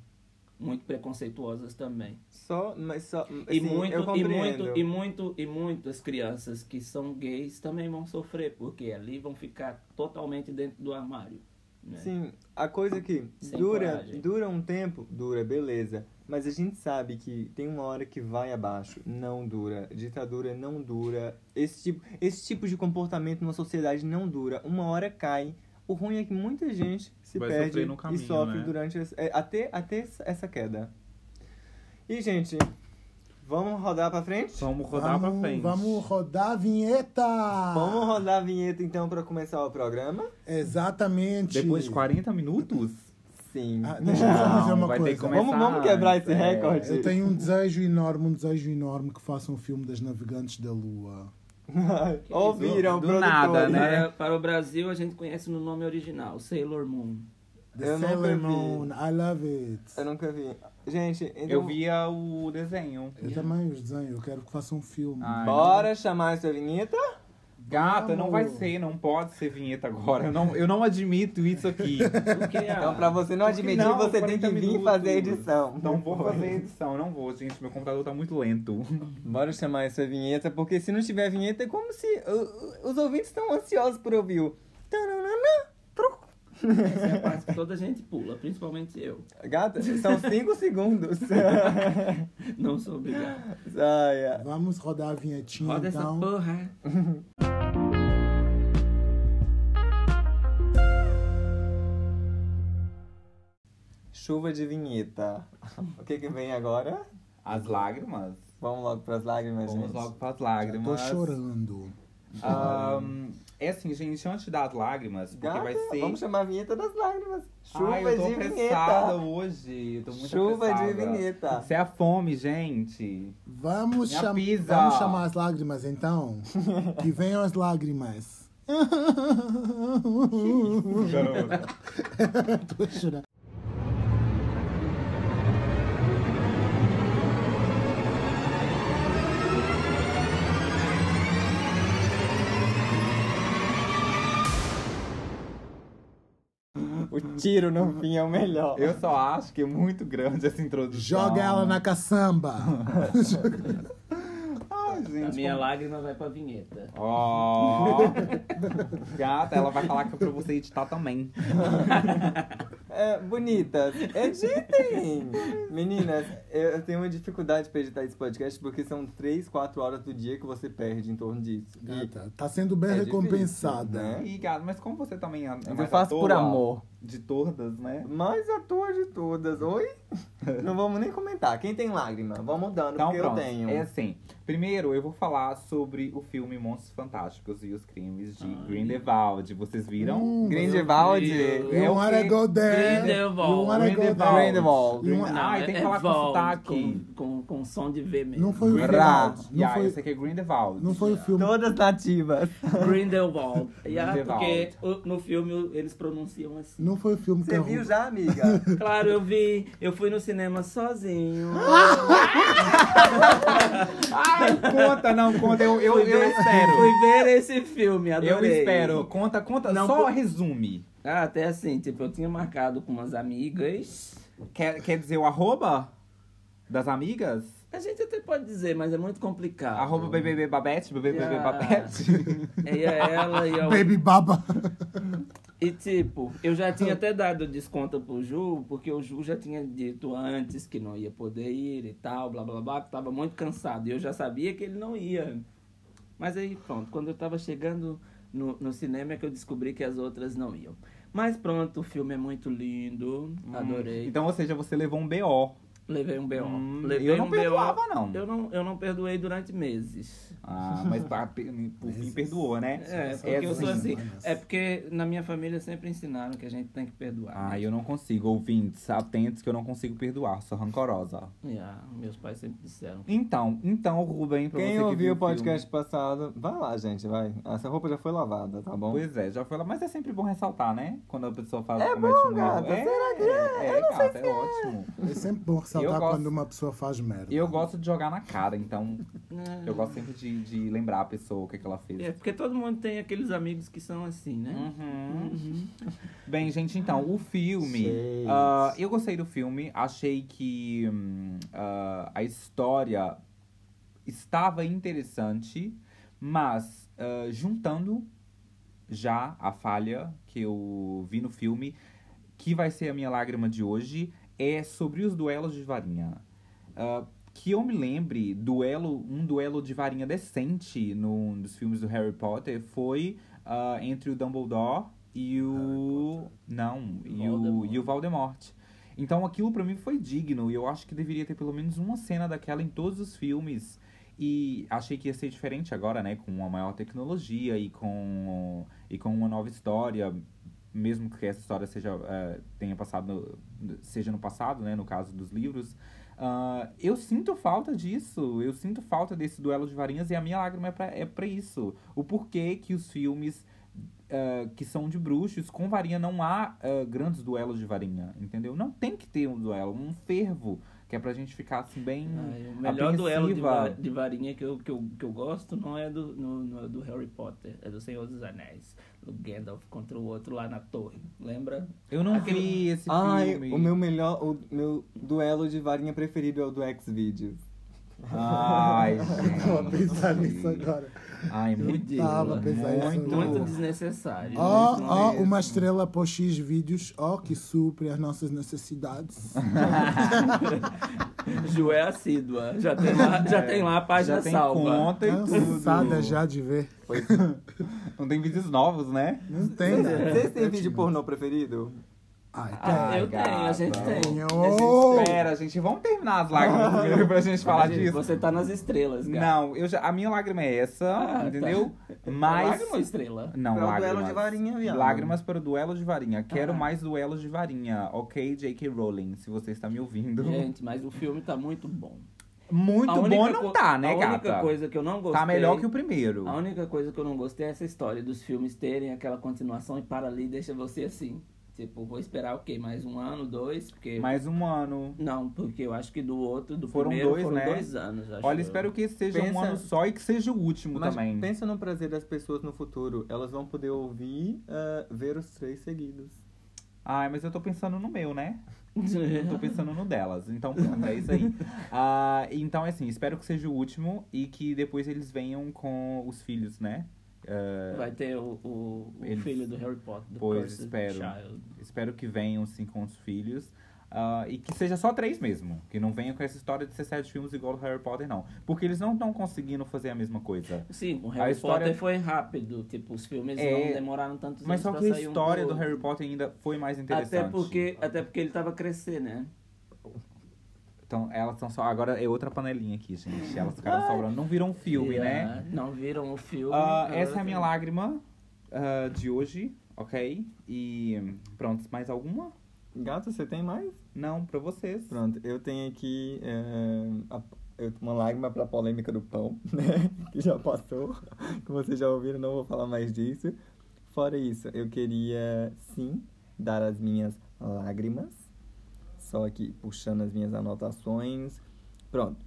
Muito preconceituosas também. Só, mas só. E, assim, muito, eu e, muito, e, muito, e muitas crianças que são gays também vão sofrer, porque ali vão ficar totalmente dentro do armário. Né? Sim, a coisa que Sem dura, coragem. dura um tempo, dura, beleza. Mas a gente sabe que tem uma hora que vai abaixo. Não dura. Ditadura não dura. Esse tipo, esse tipo de comportamento numa sociedade não dura. Uma hora cai. O ruim é que muita gente se Vai perde caminho, e sofre né? durante esse- é, até, até essa queda. E, gente, vamos rodar pra frente? Vamos rodar vamos, pra frente. Vamos rodar a vinheta! Vamos rodar a vinheta então pra começar o programa? Exatamente. Depois de 40 minutos? Sim. Ah, deixa eu só dizer uma coisa. começar Vamos- vamos quebrar esse é. recorde. Eu tenho um desejo enorme, um desejo enorme que façam um filme das Navegantes da Lua. Ouviram, Do produtores. nada, né? Para, para o Brasil, a gente conhece no nome original, Sailor Moon. The Eu nunca Sailor vi. Moon, I love it. Eu nunca vi. Gente, então... Eu via o desenho. Eu também os desenho, eu quero que façam um filme. Ai, Bora chamar essa vinheta? Gata, não vai ser, não pode ser vinheta agora. Eu não, eu não admito isso aqui. <laughs> Porque a- Então, pra você não admitir, não? você tem 40 que vir fazer a edição. Não vou fazer edição, não vou, gente. Meu computador tá muito lento. <laughs> Bora chamar essa vinheta, porque se não tiver vinheta, é como se uh, os ouvintes estão ansiosos por ouvir o... tananana. Essa é a parte que toda gente pula, principalmente eu. Gata, são 5 <laughs> segundos. <laughs> Não sou obrigado. ai, ai. Vamos rodar a vinhetinha Roda essa então. porra. <laughs> Chuva de vinheta. O que que vem agora? As lágrimas. Vamos logo pras lágrimas, Vamos gente. logo pras Tô lágrimas. chorando. Ahn, É assim, gente, antes das lágrimas, porque Gata, vai ser. Vamos chamar a vinheta das lágrimas. Chuva Ai, eu tô de vinheta. hoje. Eu tô muito Chuva de apressada. vinheta. Isso é a fome, gente. Vamos, Minha cham pizza. vamos chamar as lágrimas então? <laughs> que venham as lágrimas. <laughs> <laughs> Tô chorando. Tiro no fim é o melhor. Eu só acho que é muito grande essa introdução. Joga ela na caçamba. <laughs> Ai, A gente. minha como- lágrima vai pra vinheta. Ó. <laughs> Gata, ela vai falar que é pra você editar também. <laughs> É, bonitas, editem! Meninas, eu eu tenho uma dificuldade pra editar esse podcast porque são 3, 4 horas do dia que você perde em torno disso. E Gata, tá sendo bem É difícil, recompensada. né? E, gata, mas como você também é eu mais faço à por amor. De todas, né? Mais ator de todas. Oi? <laughs> Não vamos nem comentar. Quem tem lágrima? Vamos dando, Então, porque pronto. eu tenho. É assim. Primeiro, eu vou falar sobre o filme Monstros Fantásticos e os Crimes de Ai. Grindelwald. Vocês viram? Hum, Grindelwald. É o wanna go there? Grindelwald. Grindelwald. Grindelwald. Ai, tem que é falar com sotaque. Com, com, com som de V mesmo. Não foi o filme. Não Yeah, foi, esse aqui é Grindelwald. não foi o filme. Todas nativas. Grindelwald. Yeah, Grindelwald. porque no filme eles pronunciam assim. Não foi o filme que Você eu viu já, amiga? <laughs> Claro, eu vi. Eu fui no cinema sozinho. Ai, conta, não, conta. Eu, eu, Fui eu espero. Fui ver esse filme, adorei. Eu espero. Conta, conta. Não, só por- resume. Ah, até assim, tipo, eu tinha marcado com umas amigas. Quer, quer dizer o arroba das amigas? A gente até pode dizer, mas é muito complicado. Arroba BBB Babette, BBB Yeah. Babette. E é ela e <laughs> eu. Baby Baba. <laughs> E tipo, eu já tinha até dado desconto pro Ju, porque o Ju já tinha dito antes que não ia poder ir e tal, blá blá blá, que tava muito cansado. E eu já sabia que ele não ia. Mas aí, pronto, quando eu tava chegando no, no cinema é que eu descobri que as outras não iam. Mas pronto, o filme é muito lindo, adorei. Então, ou seja, você levou um BO. Levei um B.O. Hum, Levei eu não um perdoava, BO. não. Eu não. Eu não perdoei durante meses. Ah, mas fim perdoou, né? É, porque É eu sou assim. É porque na minha família sempre ensinaram que a gente tem que perdoar. Ah, eu não consigo, ouvintes, atentos que eu não consigo perdoar, sou rancorosa. Yeah, meus pais sempre disseram. Então, então, Rubem, pra você Quem que ouviu viu o podcast passado, vai lá, gente, vai. Essa roupa já foi lavada, tá bom? Pois é, já foi lá, mas é sempre bom ressaltar, né? Quando a pessoa faz É comete bom, um gata, erro. será que é? É, gata, é ótimo. É sempre bom ressaltar gosto- quando uma pessoa faz merda. E eu gosto de jogar na cara, então É. eu gosto sempre de, de lembrar a pessoa o que, que ela fez. É, porque todo mundo tem aqueles amigos que são assim, né? Uhum. Bem, gente, então, o filme. Ah, eu gostei do filme, achei que ah, a história estava interessante, mas ah, juntando já a falha que eu vi no filme, que vai ser a minha lágrima de hoje, é sobre os duelos de varinha. Ah, que eu me lembre, duelo, um duelo de varinha decente num dos filmes do Harry Potter foi ah, entre o Dumbledore e o. Não, e o, e o Voldemort. Então aquilo pra mim foi digno e eu acho que deveria ter pelo menos uma cena daquela em todos os filmes. E achei que ia ser diferente agora, né? Com uma maior tecnologia e com, e com uma nova história. Mesmo que essa história seja, eh, tenha passado, no- seja no passado, né? No caso dos livros. Ah, eu sinto falta disso. Eu sinto falta desse duelo de varinhas e a minha lágrima é pra, é isso. O porquê que os filmes ah, que são de bruxos, com varinha não há ah, grandes duelos de varinha, entendeu? Não tem que ter um duelo, um fervo, que é pra gente ficar assim bem Ai, o melhor duelo de, apreensiva. va- de varinha que eu, que, eu, que eu gosto não é do, no, no- do Harry Potter, é do Senhor dos Anéis. Do Gandalf contra o outro lá na torre. Lembra? Eu não Aquele- vi esse Ai, filme. o meu melhor, o meu duelo de varinha preferido é o do X-Videos. Ai, <laughs> Eu tava pensando gente. nisso agora. Ai, muito. Tava pensando muito. Muito desnecessário. Ó, Muito ó, mesmo. uma estrela por X vídeos, ó, que supre as nossas necessidades. <laughs> Ju é assídua. Já tem lá, já tem lá a página Já tem salva. conta e Cansada tudo. já de ver. Não tem vídeos novos, né? Não tem, né? Vocês têm vídeo pornô preferido? Ai, Ah, tem. eu tenho, a gente gata. tem. Tenho. A gente espera, gente. Vamos terminar as lágrimas <laughs> primeiro pra gente falar Gente, disso. Você tá nas estrelas, cara. Não, eu já, a minha lágrima é essa, Ah, tá. entendeu? <laughs> Mas. Lágrima ou estrela? Não, o duelo lágrimas. de varinha, viado. Lágrimas para o duelo de varinha. Quero Ah. mais duelos de varinha, ok, J.K. Rowling, se você está me ouvindo. Gente, mas o filme tá muito bom. Muito A bom única não tá, né, A única gata? coisa que eu não gostei... Tá melhor que o primeiro. A única coisa que eu não gostei é essa história dos filmes terem aquela continuação e para ali e deixa você assim. Tipo, vou esperar o quê? Mais um ano, dois? Porque... Mais um ano. Não, porque eu acho que do outro, do Foram primeiro, dois, foram né? dois anos. Acho Olha, eu. espero que seja um Pensa- ano só e que seja o último Mas também. pensa no prazer das pessoas no futuro. Elas vão poder ouvir, ah, ver os três seguidos. Ai, mas eu tô pensando no meu, né? <laughs> Eu tô pensando no delas. Então, pronto, é isso aí. <laughs> Ah, então, é assim, espero que seja o último e que depois eles venham com os filhos, né? Ah, Vai ter o, o, o Eles- filho do Harry Potter, do Pois, Cursed espero. Child. Espero que venham, sim, com os filhos. Ah, e que seja só três mesmo. Que não venham com essa história de ser sete filmes igual o Harry Potter, não. Porque eles não estão conseguindo fazer a mesma coisa. Sim, o A Harry história- Potter foi rápido. Tipo, os filmes É, não demoraram tantos Mas anos só pra que a sair um história do outro. Harry Potter ainda foi mais interessante. Até porque, até porque ele tava a crescer, né? Então, elas estão só. Agora é outra panelinha aqui, gente. Elas ficaram sobrando. Não viram um filme, né? ah, Não viram o filme. Agora essa é a minha lágrima ah, de hoje, ok? E pronto, mais alguma? Gato, você tem mais? Não, pra vocês. Pronto, eu tenho aqui eu- uma lágrima pra polêmica do pão, <laughs> né? Que já passou. <laughs> Que vocês já ouviram, não vou falar mais disso. Fora isso, eu queria sim dar as minhas lágrimas. Só aqui puxando as minhas anotações. Pronto.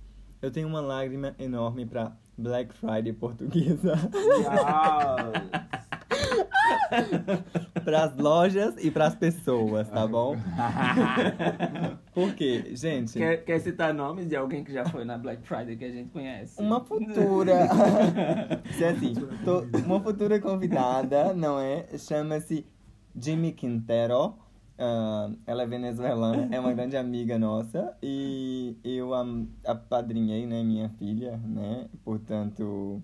Eu tenho uma lágrima enorme pra Black Friday portuguesa. pras lojas e pras pessoas, tá bom? <laughs> Por quê? Gente, Quer, quer citar nomes de alguém que já foi na Black Friday que a gente conhece? uma futura. <laughs> Se é assim, tô- uma futura convidada, não é? Chama-se Jimmy Quintero. Ah, ela é venezuelana, é uma grande amiga nossa. E eu apadrinhei, né, minha filha, né? Portanto,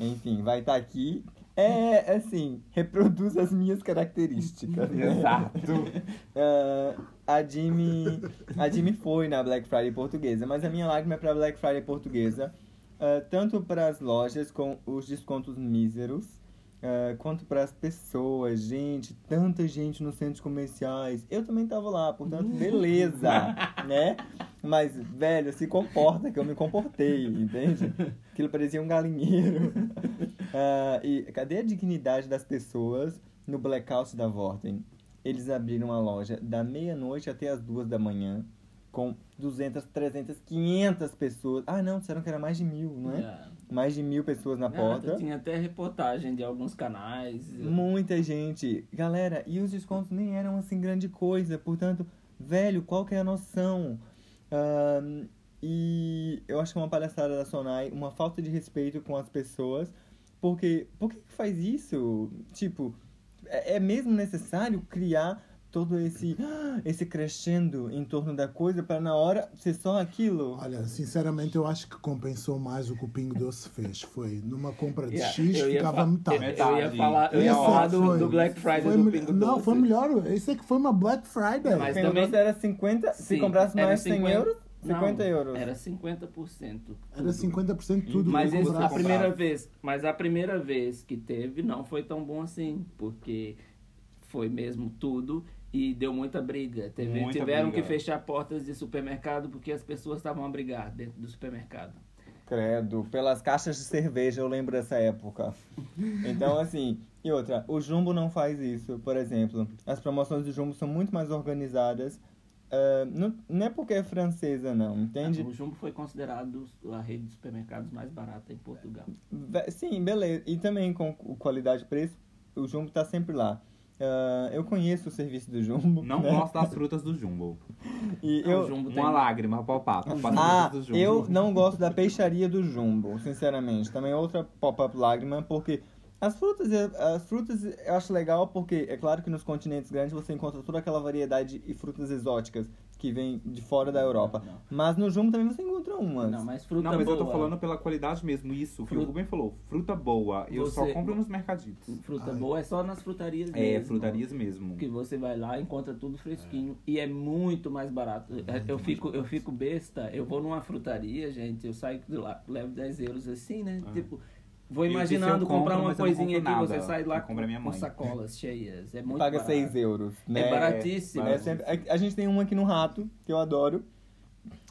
enfim, vai estar aqui. É, assim, reproduz as minhas características. né? Exato. <laughs> Ah, a Jimmy a Jimmy foi na Black Friday portuguesa, mas a minha lágrima é para Black Friday portuguesa, ah, tanto para as lojas com os descontos míseros, ah, quanto para as pessoas, gente, tanta gente nos centros comerciais. Eu também tava lá, portanto, beleza, <laughs> né? Mas, velho, se comporta, que eu me comportei, entende? Aquilo parecia um galinheiro. <laughs> Ah, e cadê a dignidade das pessoas no blackout da Vorten? Eles abriram a loja da meia-noite até as duas da manhã, com 200, 300, 500 pessoas. Ah, não, disseram que era mais de mil, não é? Yeah. Mais de mil pessoas na porta. Tinha até reportagem de alguns canais. Muita gente. Galera, e os descontos nem eram assim grande coisa. Portanto, velho, qual que é a noção? E eu acho que é uma palhaçada da Sonai, uma falta de respeito com as pessoas. Porque, por que que faz isso? Tipo, é, é mesmo necessário criar todo esse, esse crescendo em torno da coisa para na hora ser só aquilo? Olha, sinceramente, eu acho que compensou mais o que o Pingo Doce fez. Foi numa compra de Yeah, X, eu ia ficava fa- metade. Eu ia Metade. falar, eu ia falar é do, foi- do Black Friday foi do Pingo Não, Doce. foi melhor. Esse é que foi uma Black Friday. Mas Pelo também- menos era 50, se Sim, comprasse era mais 100 50 euros, Não, 50 euros. Era 50%. Era 50% de tudo. Mas esse- a comprasse. primeira vez, mas a primeira vez que teve não foi tão bom assim, porque foi mesmo tudo e deu muita briga. Teve- Muita tiveram briga. que fechar portas de supermercado porque as pessoas estavam a brigar dentro do supermercado. Credo, pelas caixas de cerveja eu lembro dessa época. Então, assim, e outra, o Jumbo não faz isso, por exemplo. As promoções do Jumbo são muito mais organizadas. Ah, não, não é porque é francesa, não, entende? O Jumbo foi considerado a rede de supermercados mais barata em Portugal. Sim, beleza. E também com o qualidade e preço, o Jumbo tá sempre lá. Ah, eu conheço o serviço do Jumbo. Não né? gosto das <laughs> frutas do Jumbo. E Não, eu, o Jumbo tem Uma lágrima, pop-up. Ah, frutas do Jumbo. eu não gosto da peixaria do Jumbo, sinceramente. Também é outra pop-up lágrima, porque as frutas, as frutas eu acho legal porque é claro que nos continentes grandes você encontra toda aquela variedade e frutas exóticas. Que vem de fora da Europa. Não, não. Mas no Jumbo também você encontra umas. Não, mas fruta Não, mas boa. eu tô falando pela qualidade mesmo, isso. Que o Fruta- Ruben falou, fruta boa. Eu só Você- compro nos mercaditos. Fruta Ai. boa é só nas frutarias É, mesmo. frutarias mesmo. Que você vai lá, encontra tudo fresquinho e é muito mais barato. É, eu fico, eu fico besta, eu vou numa frutaria, gente, eu saio de lá, levo 10 euros assim, né? Tipo, vou imaginando compro, comprar uma coisinha aqui, nada. você sai lá com, com mãe. sacolas cheias. É muito Paga barato. 6 euros, né? É baratíssimo. É sempre- a- gente tem um aqui no Rato, que eu adoro.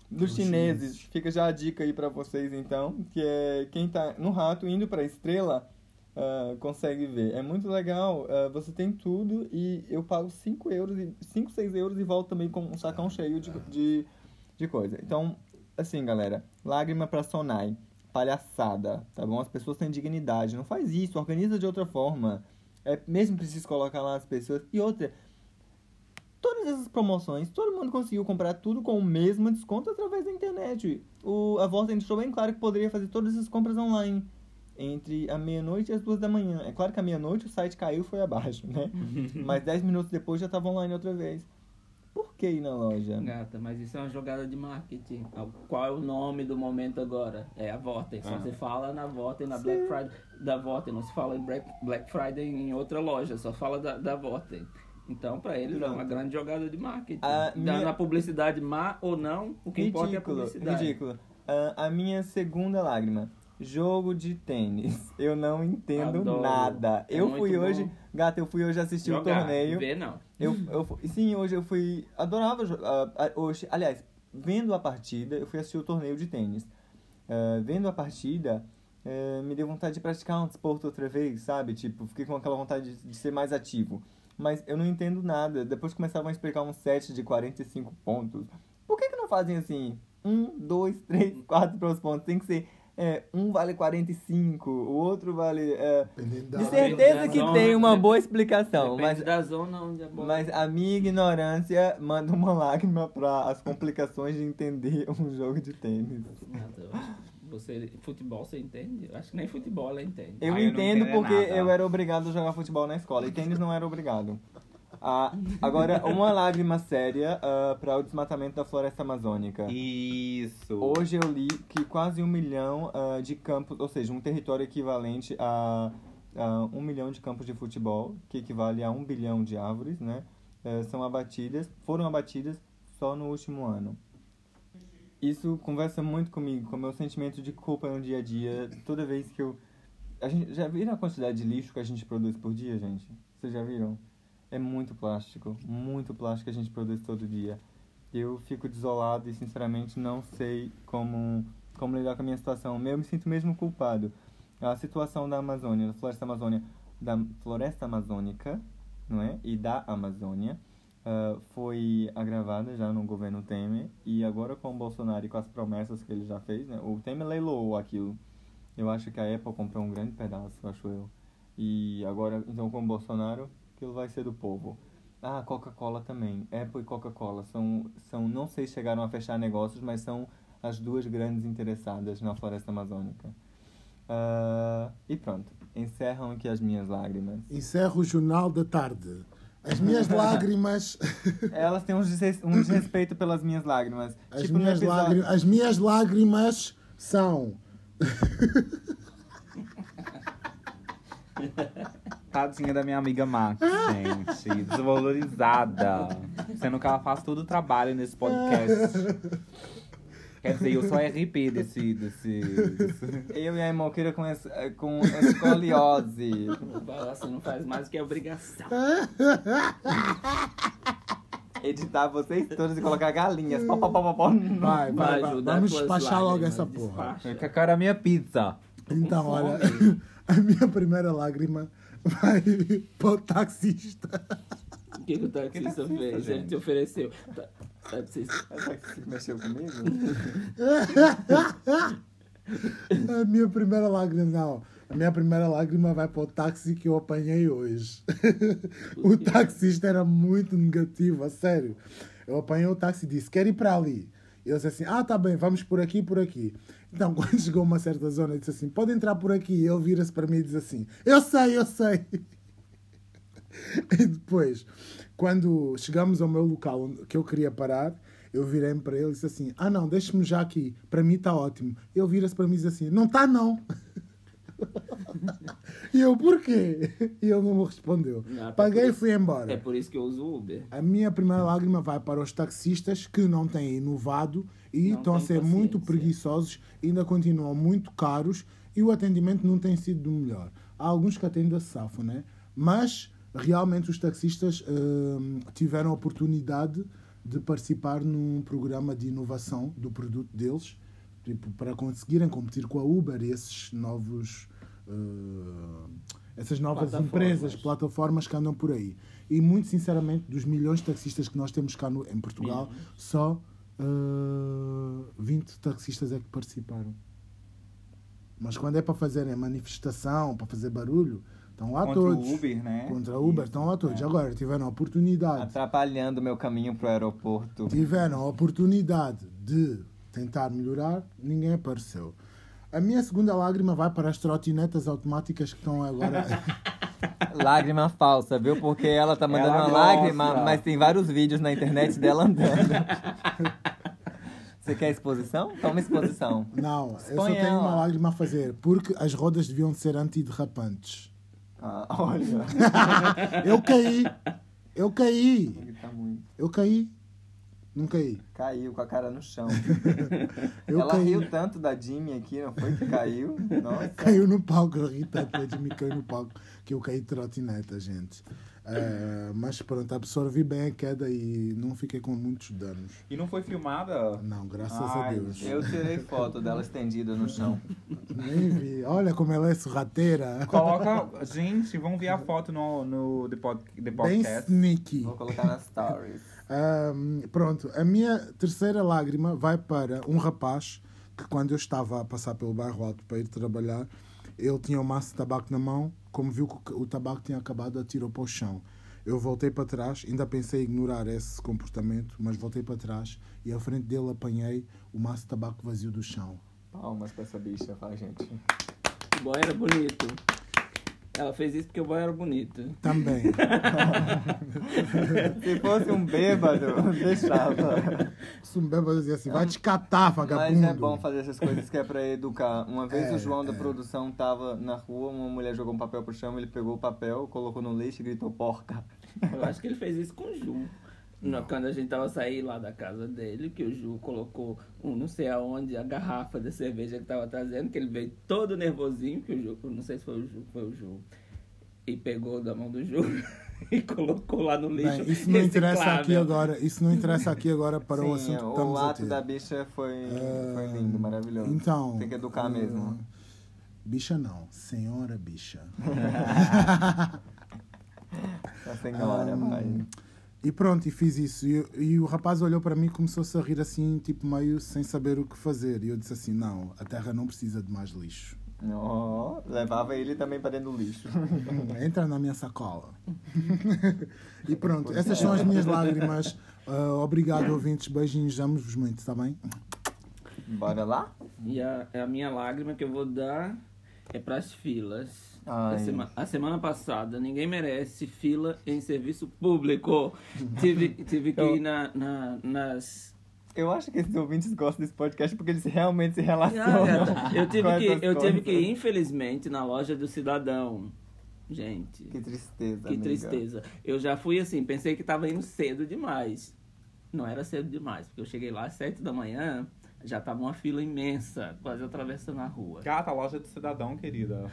Dos Os chineses. chineses. Fica já a dica aí pra vocês, então. Que é quem tá no Rato indo pra Estrela ah, consegue ver. É muito legal. ah, você tem tudo e eu pago 5 euros, e 5, 6 euros e volto também com um sacão cheio de, de, de coisa. Então, assim, galera. Lágrima pra Sonai. Palhaçada, tá bom? As pessoas têm dignidade. Não faz isso, organiza de outra forma. É mesmo preciso colocar lá as pessoas. E outra, todas essas promoções, todo mundo conseguiu comprar tudo com o mesmo desconto através da internet. O, a Volta deixou bem claro que poderia fazer todas essas compras online. Entre a meia-noite e as duas da manhã. É claro que à meia-noite o site caiu e foi abaixo, né? <laughs> Mas 10 minutos depois já estava online outra vez. Por que ir na loja? Gata, mas isso é uma jogada de marketing. Qual é o nome do momento agora? É a Vorten. Só Ah. se fala na Vorten, na Black Friday da Vorten. Não se fala em Black, Black Friday em outra loja, só fala da, da Vorten. Então, pra eles, é uma grande jogada de marketing. A minha- a publicidade má ou não, o que importa é a publicidade. ridículo. Ah, a minha segunda lágrima. Jogo de tênis. Eu não entendo Adoro. nada. É eu fui bom. hoje, gata, eu fui hoje assistir o Jogar, torneio. ver não. Eu, eu, sim, hoje eu fui. Adorava ah, hoje. Aliás, vendo a partida, eu fui assistir o torneio de tênis. Ah, vendo a partida, eh, me deu vontade de praticar um desporto outra vez, sabe? Tipo, fiquei com aquela vontade de, de ser mais ativo. Mas eu não entendo nada. Depois começavam a explicar um set de 45 pontos. Por que, que não fazem assim? Um, dois, três, quatro para os pontos. Tem que ser. É, um vale 45, o outro vale. é, Dependendo da de certeza da que zona, tem uma boa explicação. Mas da zona onde a bola... mas a minha ignorância manda uma lágrima para as complicações de entender <laughs> um jogo de tênis. Você, futebol você entende? Eu acho que nem futebol ela entende. Eu Ah, eu entendo entendo porque nada. eu era obrigado a jogar futebol na escola e tênis não era obrigado. Ah, agora, uma lágrima séria para o desmatamento da floresta amazônica. Isso. Hoje eu li que quase um milhão ah, de campos, ou seja, um território equivalente a, a um milhão de campos de futebol, que equivale a um bilhão de árvores, né? eh, são abatidas, foram abatidas só no último ano. Isso conversa muito comigo, com o meu sentimento de culpa no dia a dia, toda vez que eu... A gente, já viram a quantidade de lixo que a gente produz por dia, gente? Vocês já viram? É muito plástico, muito plástico a gente produz todo dia. Eu fico desolado e, sinceramente, não sei como, como lidar com a minha situação. Eu me sinto mesmo culpado. A situação da Amazônia, da floresta Amazônia, da floresta amazônica, não é? E da Amazônia, ah, foi agravada já no governo Temer. E agora com o Bolsonaro e com as promessas que ele já fez, né? O Temer leiloou aquilo. Eu acho que a Apple comprou um grande pedaço, acho eu. E agora, então, com o Bolsonaro, aquilo vai ser do povo. Ah, Coca-Cola também. Apple e Coca-Cola são, são, não sei se chegaram a fechar negócios, mas são as duas grandes interessadas na floresta amazônica. Ah, e pronto, encerram aqui as minhas lágrimas. Encerro o Jornal da Tarde. As minhas <laughs> lágrimas. Elas têm um, desres- desrespeito pelas minhas lágrimas. As, tipo minhas episódio- lágrimas as minhas lágrimas são. <laughs> Tadinha da minha amiga Max, gente. Desvalorizada. Sendo que ela faz todo o trabalho nesse podcast. Quer dizer, eu sou RP desse. desse, desse... Eu e a Moqueira com, es- com escoliose. Assim, não faz mais do que obrigação. <laughs> Editar vocês todos e colocar galinhas. Pó, pó, pó, pó, pó. Vai, vai, vai. ajudar Vamos despachar logo lágrimas, essa porra. despacha. Eu quero a minha pizza. Então, olha, <laughs> a minha primeira lágrima vai para o taxista. O que, que o taxista taxista, fez? Ele gente? te ofereceu. Ta- <laughs> Taxista. Você mexeu comigo? <laughs> A minha primeira lágrima, não. A minha primeira lágrima vai para o táxi que eu apanhei hoje. <laughs> o taxista era muito negativo, a sério. Eu apanhei o táxi e disse: Quer ir para ali? E eu disse assim: Ah, tá bem, vamos por aqui, por aqui. Então, <laughs> quando chegou uma certa zona, ele disse assim: Pode entrar por aqui. E ele vira-se para mim e diz assim: Eu sei, eu sei. <laughs> E depois, quando chegamos ao meu local que eu queria parar, eu virei-me para ele e disse assim: Ah, não, deixe-me já aqui, para mim está ótimo. Ele vira-se para mim e diz assim: Não está, não. <laughs> e eu, porquê? E ele não me respondeu. Não, Paguei e fui embora. É por isso que eu uso Uber. A minha primeira lágrima vai para os taxistas que não têm inovado e Não estão a ser muito paciência. preguiçosos, ainda continuam muito caros e o atendimento não tem sido do melhor. Há alguns que atendem a safo, né? Mas realmente os taxistas hum, tiveram a oportunidade de participar num programa de inovação do produto deles, tipo, para conseguirem competir com a Uber e esses novos. hum, essas novas Plataformas. empresas, plataformas que andam por aí. E muito sinceramente, dos milhões de taxistas que nós temos cá no, em Portugal, só uh, 20 taxistas é que participaram. Mas quando é para fazerem manifestação, para fazer barulho, estão lá Contra todos. o Uber, né? Contra o Uber, estão lá todos. É. Agora, tiveram a oportunidade. Atrapalhando o meu caminho pro aeroporto. Tiveram a oportunidade de tentar melhorar, ninguém apareceu. A minha segunda lágrima vai para as trotinetas automáticas que estão agora. <laughs> Lágrima falsa, viu? Porque ela tá mandando Ela uma gosta. lágrima, mas tem vários vídeos na internet dela andando. <laughs> Você quer exposição? Toma exposição. Não, eu só tenho ela. uma lágrima a fazer, porque as rodas deviam ser antiderrapantes. Ah, olha. <laughs> Eu caí! Eu caí! Tá muito. Eu caí! Não caí. Caiu com a cara no chão. <laughs> Eu ela caí. riu tanto da Jimmy aqui, não foi que caiu? Nossa. Caiu no palco, eu ri tanto a Jimmy caiu no palco que eu caí de trotineta, gente. Eh, mas pronto, absorvi bem a queda e não fiquei com muitos danos. E não foi filmada? Não, graças a Ai, Deus. Eu tirei foto dela estendida no chão. Nem vi. Olha como ela é sorrateira. Coloca. Gente, vamos ver a foto no, no The, pod, The Bem Podcast. sneaky. Vou colocar nas stories. Ahm, pronto, a minha terceira lágrima vai para um rapaz que, quando eu estava a passar pelo bairro alto para ir trabalhar, ele tinha um maço de tabaco na mão. Como viu que o tabaco tinha acabado, atirou para o chão. Eu voltei para trás, ainda pensei em ignorar esse comportamento, mas voltei para trás e à frente dele apanhei o maço de tabaco vazio do chão. Palmas pra essa bicha, fala, gente. Boy era bonito. Ela fez isso porque o boy era bonito. Também. <laughs> Se fosse um bêbado, deixava. Se um bêbado dizia assim, vai te catar, vagabundo. Mas é bom fazer essas coisas que é pra educar. Uma vez É, o João da é. produção tava na rua, uma mulher jogou um papel pro chão, ele pegou o papel, colocou no lixo e gritou porca. Eu acho que ele fez isso com o Ju. No- quando a gente tava saindo lá da casa dele, que o Ju colocou um não sei aonde, a garrafa da cerveja que tava trazendo, que ele veio todo nervosinho, que o Ju, não sei se foi o Ju, foi o Ju. E pegou da mão do Ju <laughs> e colocou lá no lixo. Bem, isso não interessa reciclável. aqui agora. Isso não interessa aqui agora para o Sim, assunto que o estamos a ato da bicha foi, Ah, foi lindo, maravilhoso. Então. Tem que educar ah, mesmo. Bicha não, senhora bicha. <laughs> <laughs> A senhora, Ah, vai. E pronto, e fiz isso. E, e o rapaz olhou para mim e começou-se a rir assim, tipo meio sem saber o que fazer. E eu disse assim: não, a terra não precisa de mais lixo. Oh, levava ele também pra dentro do lixo. <laughs> Entra na minha sacola. <laughs> e pronto, essas são as minhas lágrimas. Ah, obrigado, ouvintes. Beijinhos, amo-vos muito, está bem? Bora lá? E a, a minha lágrima que eu vou dar é pras filas. A, sema- a semana passada, ninguém merece fila em serviço público. tive, tive que Eu- ir na, na- nas. Eu acho que esses ouvintes gostam desse podcast porque eles realmente se Ah, relacionam. <laughs> gata, eu tive, com que, essas eu tive que ir, infelizmente, na loja do cidadão. Gente, Que tristeza. que amiga. tristeza. Eu já fui assim, pensei que tava indo cedo demais. Não era cedo demais, porque eu cheguei lá às sete da manhã, já tava uma fila imensa, quase atravessando a rua. Gata, a loja do cidadão, querida.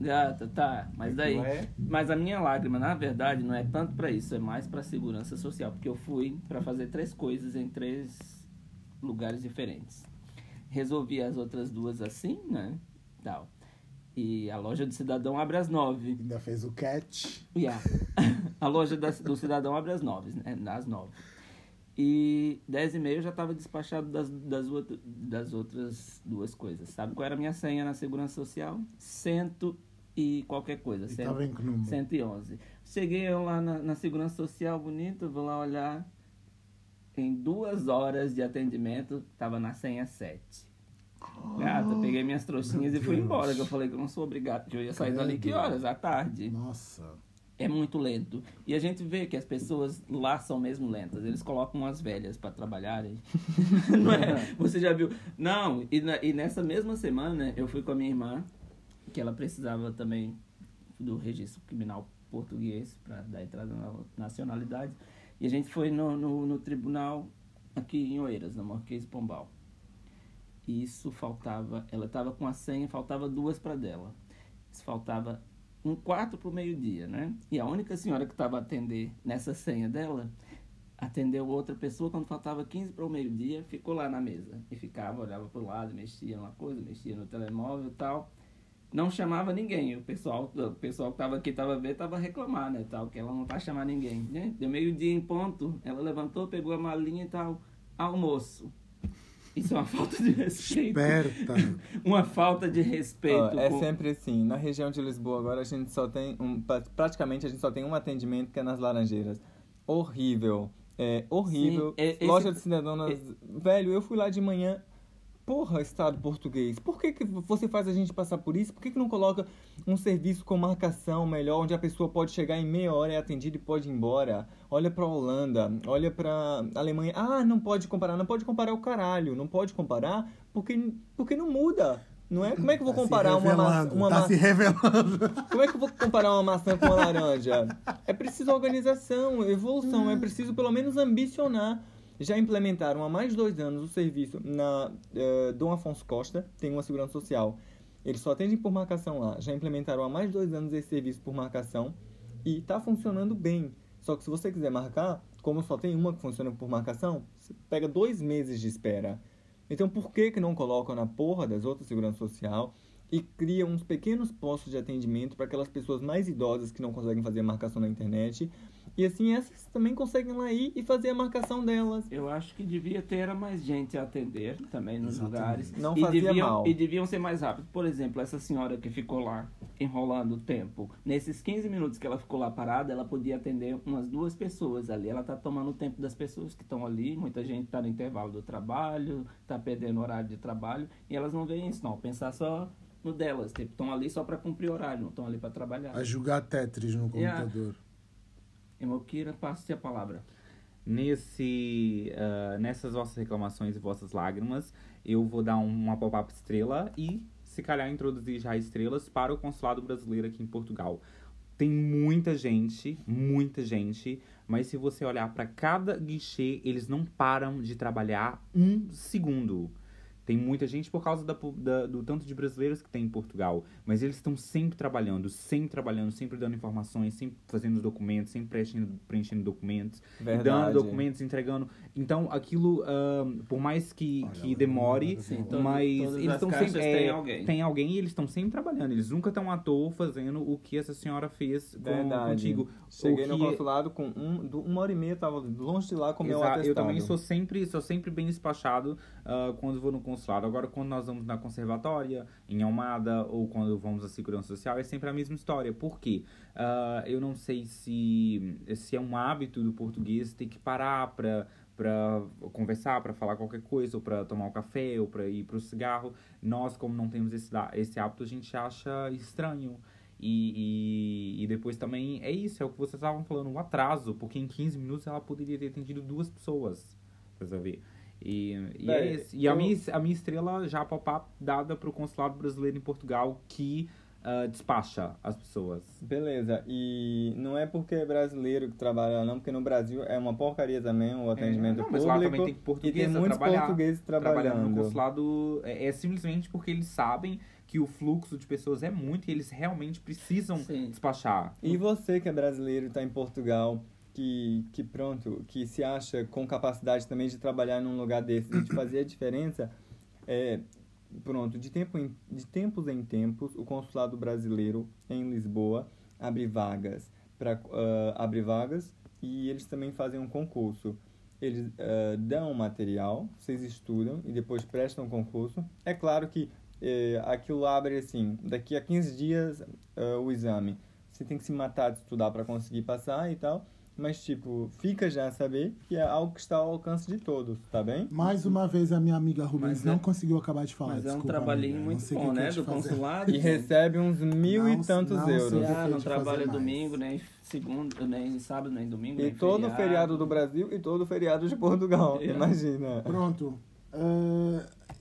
Gata, tá, mas daí. Aquilo é- Mas a minha lágrima, na verdade, não é tanto pra isso, é mais pra segurança social, porque eu fui pra fazer três coisas em três lugares diferentes. Resolvi as outras duas assim, né? Tal. E a loja do cidadão abre às nove. Ainda fez o catch. Yeah. <laughs> a loja da- do cidadão abre às nove, né? Às nove. E dez e meia eu já estava despachado das, das, das outras duas coisas. Sabe qual era a minha senha na Segurança Social? Cento e qualquer coisa. Cento- estava em que número? 111. Cheguei eu lá na, na Segurança Social, bonito, vou lá olhar. Em duas horas de atendimento, tava na senha 7. Gata, peguei minhas trouxinhas e fui Deus. embora, que eu falei que eu não sou obrigado, que eu ia sair dali que Credo. horas? À tarde. Nossa. é muito lento. E a gente vê que as pessoas lá são mesmo lentas. Eles colocam umas velhas para trabalharem. <laughs> Não é? <laughs> Você já viu? Não, e, na- e nessa mesma semana eu fui com a minha irmã, que ela precisava também do registro criminal português para dar entrada na nacionalidade. E a gente foi no, no, no tribunal aqui em Oeiras, na Marquês Pombal. E isso faltava, ela estava com a senha, faltava duas para dela. Isso faltava um quarto para o meio-dia, né? E a única senhora que estava atender nessa senha dela atendeu outra pessoa quando faltava 15 para o meio-dia, ficou lá na mesa e ficava, olhava para o lado, mexia numa coisa, mexia no telemóvel e tal. Não chamava ninguém. O pessoal, o pessoal que estava aqui estava vendo, estava a reclamar, né, tal, que ela não vai chamar ninguém, né? Deu meio-dia em ponto, ela levantou, pegou a malinha e tal, almoço. Isso é uma falta de respeito. Esperta. <laughs> Uma falta de respeito. Ó, é com- sempre assim. Na região de Lisboa agora a gente só tem um, pra- praticamente a gente só tem um atendimento que é nas Laranjeiras. Horrível. É horrível. Sim, é- esse- Loja de cidadão nas... Velho, eu fui lá de manhã. Porra, Estado português, por que, que você faz a gente passar por isso? Por que, que não coloca um serviço com marcação melhor, onde a pessoa pode chegar em meia hora, é atendida e pode ir embora? Olha pra Holanda, olha pra Alemanha. Ah, não pode comparar, não pode comparar o caralho. Não pode comparar porque, porque não muda. Não é? Como é que eu vou Tá comparar uma, maçã, uma Tá maçã? se revelando. Como é que eu vou comparar uma maçã com uma laranja? É preciso organização, evolução, é preciso pelo menos ambicionar. Já implementaram há mais de dois anos o serviço na eh, Dom Afonso Costa, tem uma segurança social. Eles só atendem por marcação lá. Já implementaram há mais de dois anos esse serviço por marcação e está funcionando bem. Só que se você quiser marcar, como só tem uma que funciona por marcação, você pega dois meses de espera. Então por que, que não colocam na porra das outras segurança social e criam uns pequenos postos de atendimento para aquelas pessoas mais idosas que não conseguem fazer marcação na internet? E assim essas também conseguem lá ir e fazer a marcação delas. Eu acho que devia ter era mais gente a atender também nos Exatamente. lugares. Não e fazia deviam, mal. E deviam ser mais rápidos. Por exemplo, essa senhora que ficou lá enrolando o tempo. Nesses 15 minutos que ela ficou lá parada, ela podia atender umas duas pessoas ali. Ela tá tomando o tempo das pessoas que estão ali. Muita gente tá no intervalo do trabalho, tá perdendo horário de trabalho. E elas não veem isso, não. Pensar só no delas. Tipo, estão ali só para cumprir horário, não estão ali para trabalhar. A jogar Tetris no Yeah. Emokira, passe a palavra. Nesse, ah, nessas vossas reclamações e vossas lágrimas, eu vou dar um- uma pop-up estrela e, se calhar, introduzir já estrelas para o consulado brasileiro aqui em Portugal. Tem muita gente, muita gente, mas se você olhar para cada guichê, eles não param de trabalhar um segundo. Tem muita gente por causa da da- do tanto de brasileiros que tem em Portugal. Mas eles estão sempre trabalhando, sempre trabalhando, sempre dando informações, sempre fazendo os documentos, sempre preenchendo, preenchendo documentos, Verdade. dando documentos, entregando. Então, aquilo, ahn, por mais que, Olha, que demore, lembro Sim, todo- mas eles estão sempre. é, alguém. Tem alguém e eles estão sempre trabalhando. Eles nunca estão à toa fazendo o que essa senhora fez com, Verdade. contigo. Cheguei O no que- consulado com um, uma hora e meia, tava longe de lá com o meu Exato, atestado. Eu também sou sempre, sou sempre bem despachado ah, quando vou no consulado. Agora, quando nós vamos na conservatória, em Almada, ou quando vamos à segurança social, é sempre a mesma história. Por quê? Ah, eu não sei se, se é um hábito do português ter que parar para para conversar, para falar qualquer coisa, ou para tomar um café, ou para ir para o cigarro. Nós, como não temos esse, esse hábito, a gente acha estranho. E, e, e depois também é isso, é o que vocês estavam falando, o atraso, porque em 15 minutos ela poderia ter atendido duas pessoas, pra ver. E, e, Véi, é isso. e a, eu- minha, a minha estrela já pop-up dada pro consulado brasileiro em Portugal que ah, despacha as pessoas. Beleza, e não é porque é brasileiro que trabalha não, porque no Brasil é uma porcaria também o atendimento não, mas público. lá também tem e tem português a muitos trabalhar, portugueses trabalhando trabalhando. no consulado é, é simplesmente porque eles sabem que o fluxo de pessoas é muito e eles realmente precisam Sim. despachar. E você que é brasileiro e está em Portugal, que, que pronto, que se acha com capacidade também de trabalhar num lugar desse de fazer a diferença, é, pronto, de, tempo em, de tempos em tempos, o consulado brasileiro em Lisboa abre vagas para abre vagas e eles também fazem um concurso. Eles ah, dão material, vocês estudam e depois prestam concurso. É claro que eh, aquilo abre assim, daqui a 15 dias ah, o exame. Você tem que se matar de estudar para conseguir passar e tal. Mas, tipo, fica já a saber que é algo que está ao alcance de todos, tá bem? Mais uma vez, a minha amiga Rubens Mas não é- conseguiu acabar de falar. Mas é um desculpa, trabalhinho amiga, muito bom, né? Do fazer. consulado. E recebe uns mil Não- e tantos não euros. Ah, não trabalha mais. domingo, nem segundo, nem sábado, nem domingo. E nem todo feriado. feriado do Brasil e todo feriado de Portugal. É. Imagina. Pronto.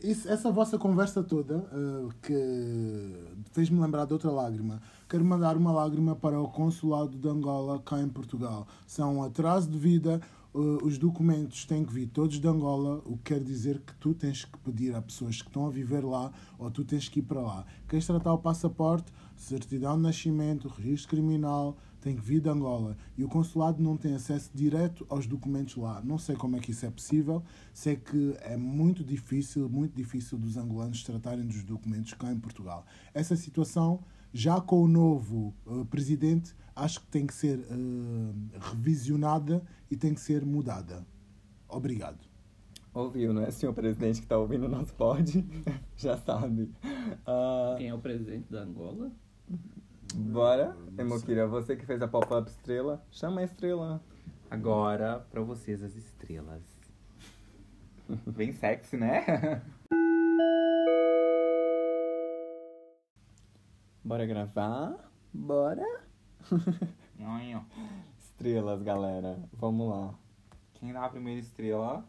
Isso- essa vossa conversa toda ah, que fez-me lembrar de outra lágrima. Quero mandar uma lágrima para o consulado de Angola cá em Portugal. São um atraso de vida. ah, os documentos têm que vir todos de Angola, o que quer dizer que tu tens que pedir a pessoas que estão a viver lá ou tu tens que ir para lá. Queres tratar o passaporte, certidão de nascimento, registro criminal, tem que vir de Angola. E o consulado não tem acesso direto aos documentos lá. Não sei como é que isso é possível. Sei que é muito difícil, muito difícil dos angolanos tratarem dos documentos cá em Portugal. Essa situação, já com o novo eh, presidente, acho que tem que ser eh, revisionada e tem que ser mudada. Obrigado. Ouviu, não é, senhor presidente que tá ouvindo o nosso pod? <laughs> Já sabe. Ah, Quem é o presidente da Angola? bora. Emokira, você que fez a pop-up estrela, chama a estrela. Agora, pra vocês, as estrelas. <laughs> Bem sexy, né? <laughs> Bora gravar? Bora? <laughs> Estrelas, galera. Vamos lá. Quem dá a primeira estrela?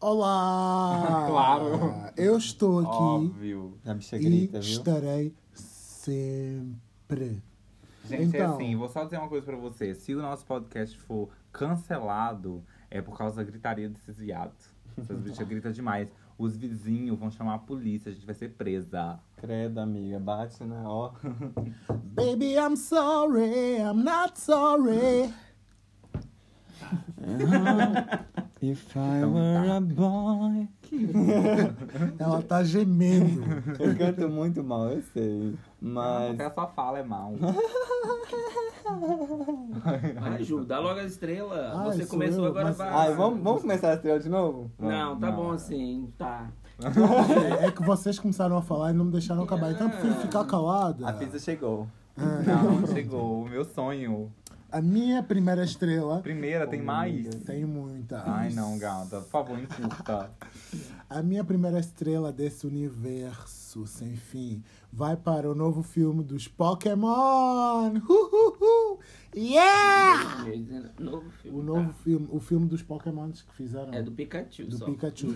Olá! <laughs> Claro. Eu estou aqui Óbvio. A bicha e grita, viu? estarei sempre. Gente, é Então. assim, vou só dizer uma coisa pra você. Se o nosso podcast for cancelado, é por causa da gritaria desses viados. Essas bichas <laughs> gritam demais. Os vizinhos vão chamar a polícia, a gente vai ser presa. Credo, amiga. Bate, né? Ó. <laughs> Baby, I'm sorry, I'm not sorry. <laughs> If I Então were tá. a boy. Ela tá gemendo. Eu canto muito mal, eu sei. Mas. Até a sua fala é mal. <laughs> Vai, Ju, dá logo a estrela. Ah, Você começou eu, agora, mas- vai. Ai, vamos, vamos começar a estrela de novo? Não, tá Não. bom assim, tá. É, é que vocês começaram a falar e não me deixaram acabar. Então eu prefiro ficar calada. A pizza chegou. Não, chegou o meu sonho. A minha primeira estrela. Primeira, tem mais? Tem muita. Ai, não, gata. Por favor, encurta. A minha primeira estrela desse universo sem fim vai para o novo filme dos Pokémon! Uhuhu! Yeah! Novo filme. O novo tá. filme, o filme dos Pokémons que fizeram. É do Pikachu do só. Pikachu.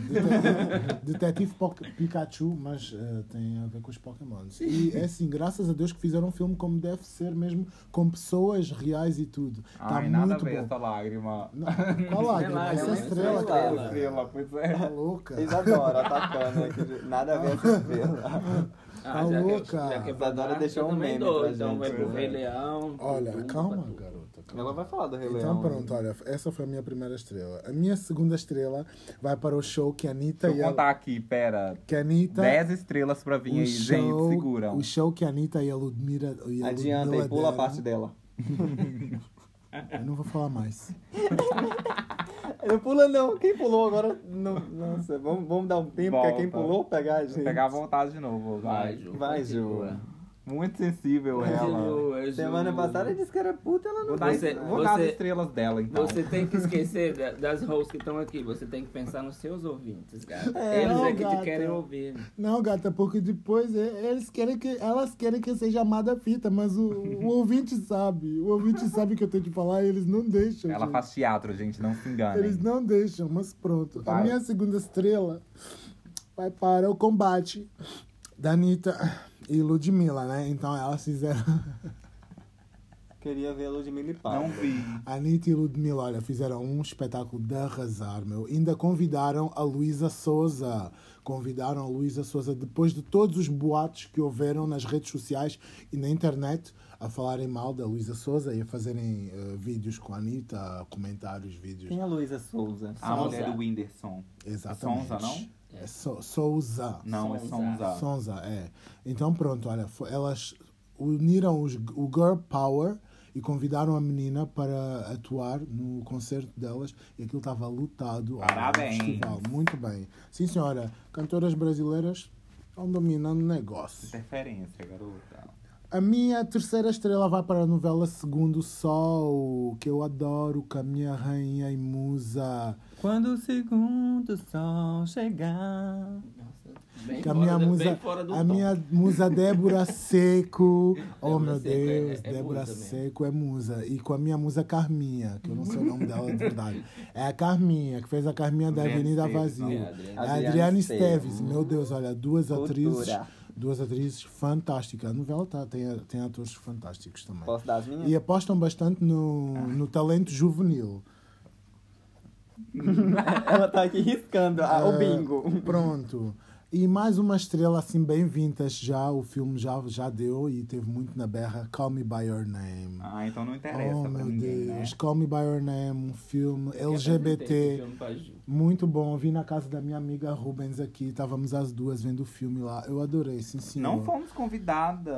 <laughs> Detetive, Pikachu, mas eh, tem a ver com os Pokémons. E é assim, graças a Deus que fizeram um filme como deve ser mesmo, com pessoas reais e tudo. Tá Ai, nada a muito ver bom. essa lágrima. Não, qual lágrima? Essa é estrela, cara. estrela. Pois é. Tá louca. Isadora atacando aqui. Nada a ver essa estrela. <laughs> Ah, Tá já louca. Que, já que é pra Isadora dar, deixou um também meme dou, pra Então gente, vai pro pois Rei. Leão. Olha, Dumbo, calma, tudo. garota. calma. Ela vai falar do Rei Então Leão. pronto, olha, essa foi a minha primeira estrela. A minha segunda estrela vai para o show que a Anitta Deixa e eu a, contar aqui, pera. que a Anitta, 10 estrelas pra vir o aí, gente. show, Seguram. o show que a Anitta e a Ludmilla e a Adianta Ludmilla e pula a deram. parte dela. <laughs> Eu não vou falar mais. <laughs> Não pula não. Quem pulou agora? Não, nossa, vamos, vamos dar um tempo pra quem pulou pegar a Vou gente. pegar a vontade de novo. Vai, Vai. Ju. Vai. Ju. Muito sensível ela. Continua, Ju. Semana passada disse que era puta, ela não Vou dar, Você- vou dar as estrelas dela, então. Você tem que <laughs> esquecer da- das hosts que estão aqui. Você tem que pensar nos seus ouvintes, gata. É, Eles não, é que gata. te querem ouvir. Não, gata, porque depois é, eles querem que, elas querem que eu seja amada fita, mas o, o ouvinte sabe. O ouvinte sabe que eu tenho que falar e eles não deixam. Ela gente. faz teatro, gente, não se enganem. Eles não deixam, mas pronto. A Vai. minha segunda estrela vai para o combate da Anitta e Ludmilla, né? Então elas fizeram. <laughs> Queria ver a Ludmilla e Não Pablo. vi. A Anitta e Ludmilla, olha, fizeram um espetáculo de arrasar, meu. Ainda convidaram a Luísa Souza. Convidaram a Luísa Souza depois de todos os boatos que houveram nas redes sociais e na internet a falarem mal da Luísa Souza e a fazerem eh, vídeos com a Anitta, comentários, vídeos. Quem é a Luísa Souza? A mulher do Whindersson. Exatamente. Sonza, não? É so, Souza. Não, é Sonza. Sonza. Sonza, é. Então pronto, olha, elas uniram os, o Girl Power e convidaram a menina para atuar no concerto delas e aquilo estava lotado. no Parabéns. festival. Muito bem. Sim, senhora. Cantoras brasileiras estão dominando o negócio. Interferência, garota. A minha terceira estrela vai para a novela Segundo Sol, que eu adoro, com a minha rainha e musa. Quando o segundo sol chegar. Nossa, bem Que a minha musa, bem fora do a tom. minha musa <laughs> Débora Seco. oh Débora meu Seco é- Deus, é Débora. Seco é musa. E com a minha musa Carminha, que eu não sei o nome dela de verdade. É a Carminha, que fez a Carminha da Avenida Vazia. É, É Adriane. a Adriane Esteves. Meu Deus, olha, duas atrizes. Duas atrizes fantásticas. A novela tá, tem, tem atores fantásticos também. Posso dar as minhas? E apostam bastante no, no talento juvenil. Ela tá aqui riscando ah, o É, bingo. Pronto. E mais uma estrela assim bem vintage já, o filme já, já deu e teve muito na berra, Call Me By Your Name. Ah, então não interessa oh meu ninguém, Deus, né? Call Me By Your Name, um filme Eu LGBT, filme Ju. muito bom. Vi na casa da minha amiga Rubens aqui, estávamos as duas vendo o filme lá. Eu adorei, sim senhor. Não fomos convidadas.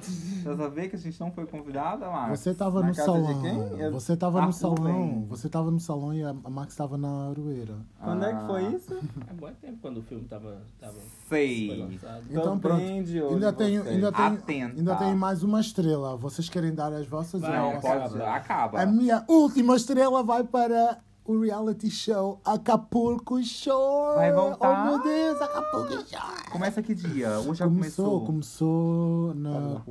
Você sabe que a gente não foi convidada, Marcos? Você tava Na no casa de salão. quem? Eu- Você tava Ah, no salão. Rubens. Você tava no salão e a Max tava na aroeira. Quando é que foi Ah, isso? <laughs> É bom tempo quando o filme tava, tava Sei. foi lançado. Então, pronto. bem Ainda você. ainda, tem, Atenta. ainda tem mais uma estrela. Vocês querem dar as vossas? Não, pode. Acaba. A minha última estrela vai para o reality show Acapulco Shore. Vai voltar? Oh, meu Deus, Acapulco Shore. Começa que dia? Hoje já Começou, começou. começou na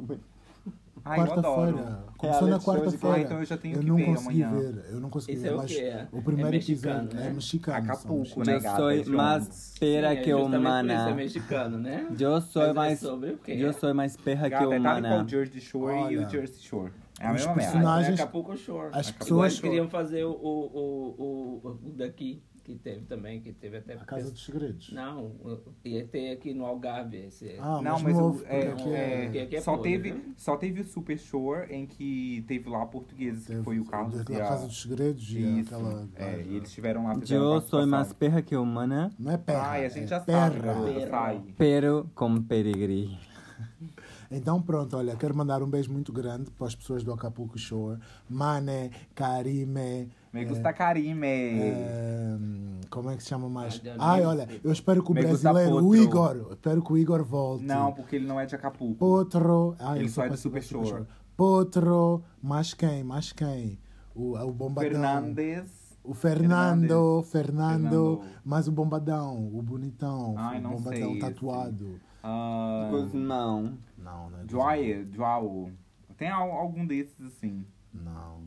Ai, eu adoro. quarta-feira. Começou na quarta-feira. Ah, então eu já tenho que não ver consegui amanhã. ver. Eu não consegui Esse ver, é o mas quê? É- o primeiro é mexicano, episódio né? é mexicano. Acapulco, né, Eu gata? sou Jones. mais pera Sim, é que por isso é humana. mexicano, né? Eu Mas sou é mais. sobre o quê? Eu sou mais perra que Gata, é tal e qual humana. o Jersey Shore e Olha, o Jersey Shore. É a os mesma merda. personagens- é Acapulco Shore. As pessoas- eles queriam fazer o, o, o, o, daqui, que teve também, que teve até... A Casa dos Segredos. Não, ia ter aqui no Algarve esse... Ah, Não, mas mas não o- houve, porque é, aqui é, é... É só, podre, teve, né? só teve o Super Shore em que teve lá portugueses, que teve foi o Carlos a... Casa dos Segredos e Isso. aquela... É, e eles estiveram lá Eu sou mais perra que humana. Não é perra, Ai, a gente é já perra. sabe, garota, Perra. sai. Pero com perigri. Então pronto, olha, quero mandar um beijo muito grande para as pessoas do Acapulco Shore. Mane, Karime... Me gusta Karime. eh, como é que se chama mais? Ai, olha, eu espero que o Me brasileiro, o. Igor, eu espero que o Igor volte. Não, porque ele não é de Acapulco. Potro. Ah, Ele só é do participei do Super Shore. Potro, mais quem? Mais quem? O, o Bombadão. Fernandes. O Fernando, Fernando, Fernando. mais o Bombadão, o bonitão. Ai, o não Bombadão sei tatuado. ah, Guzmão. Não, não é Joy, Joao. Tem al- algum desses, assim. Não.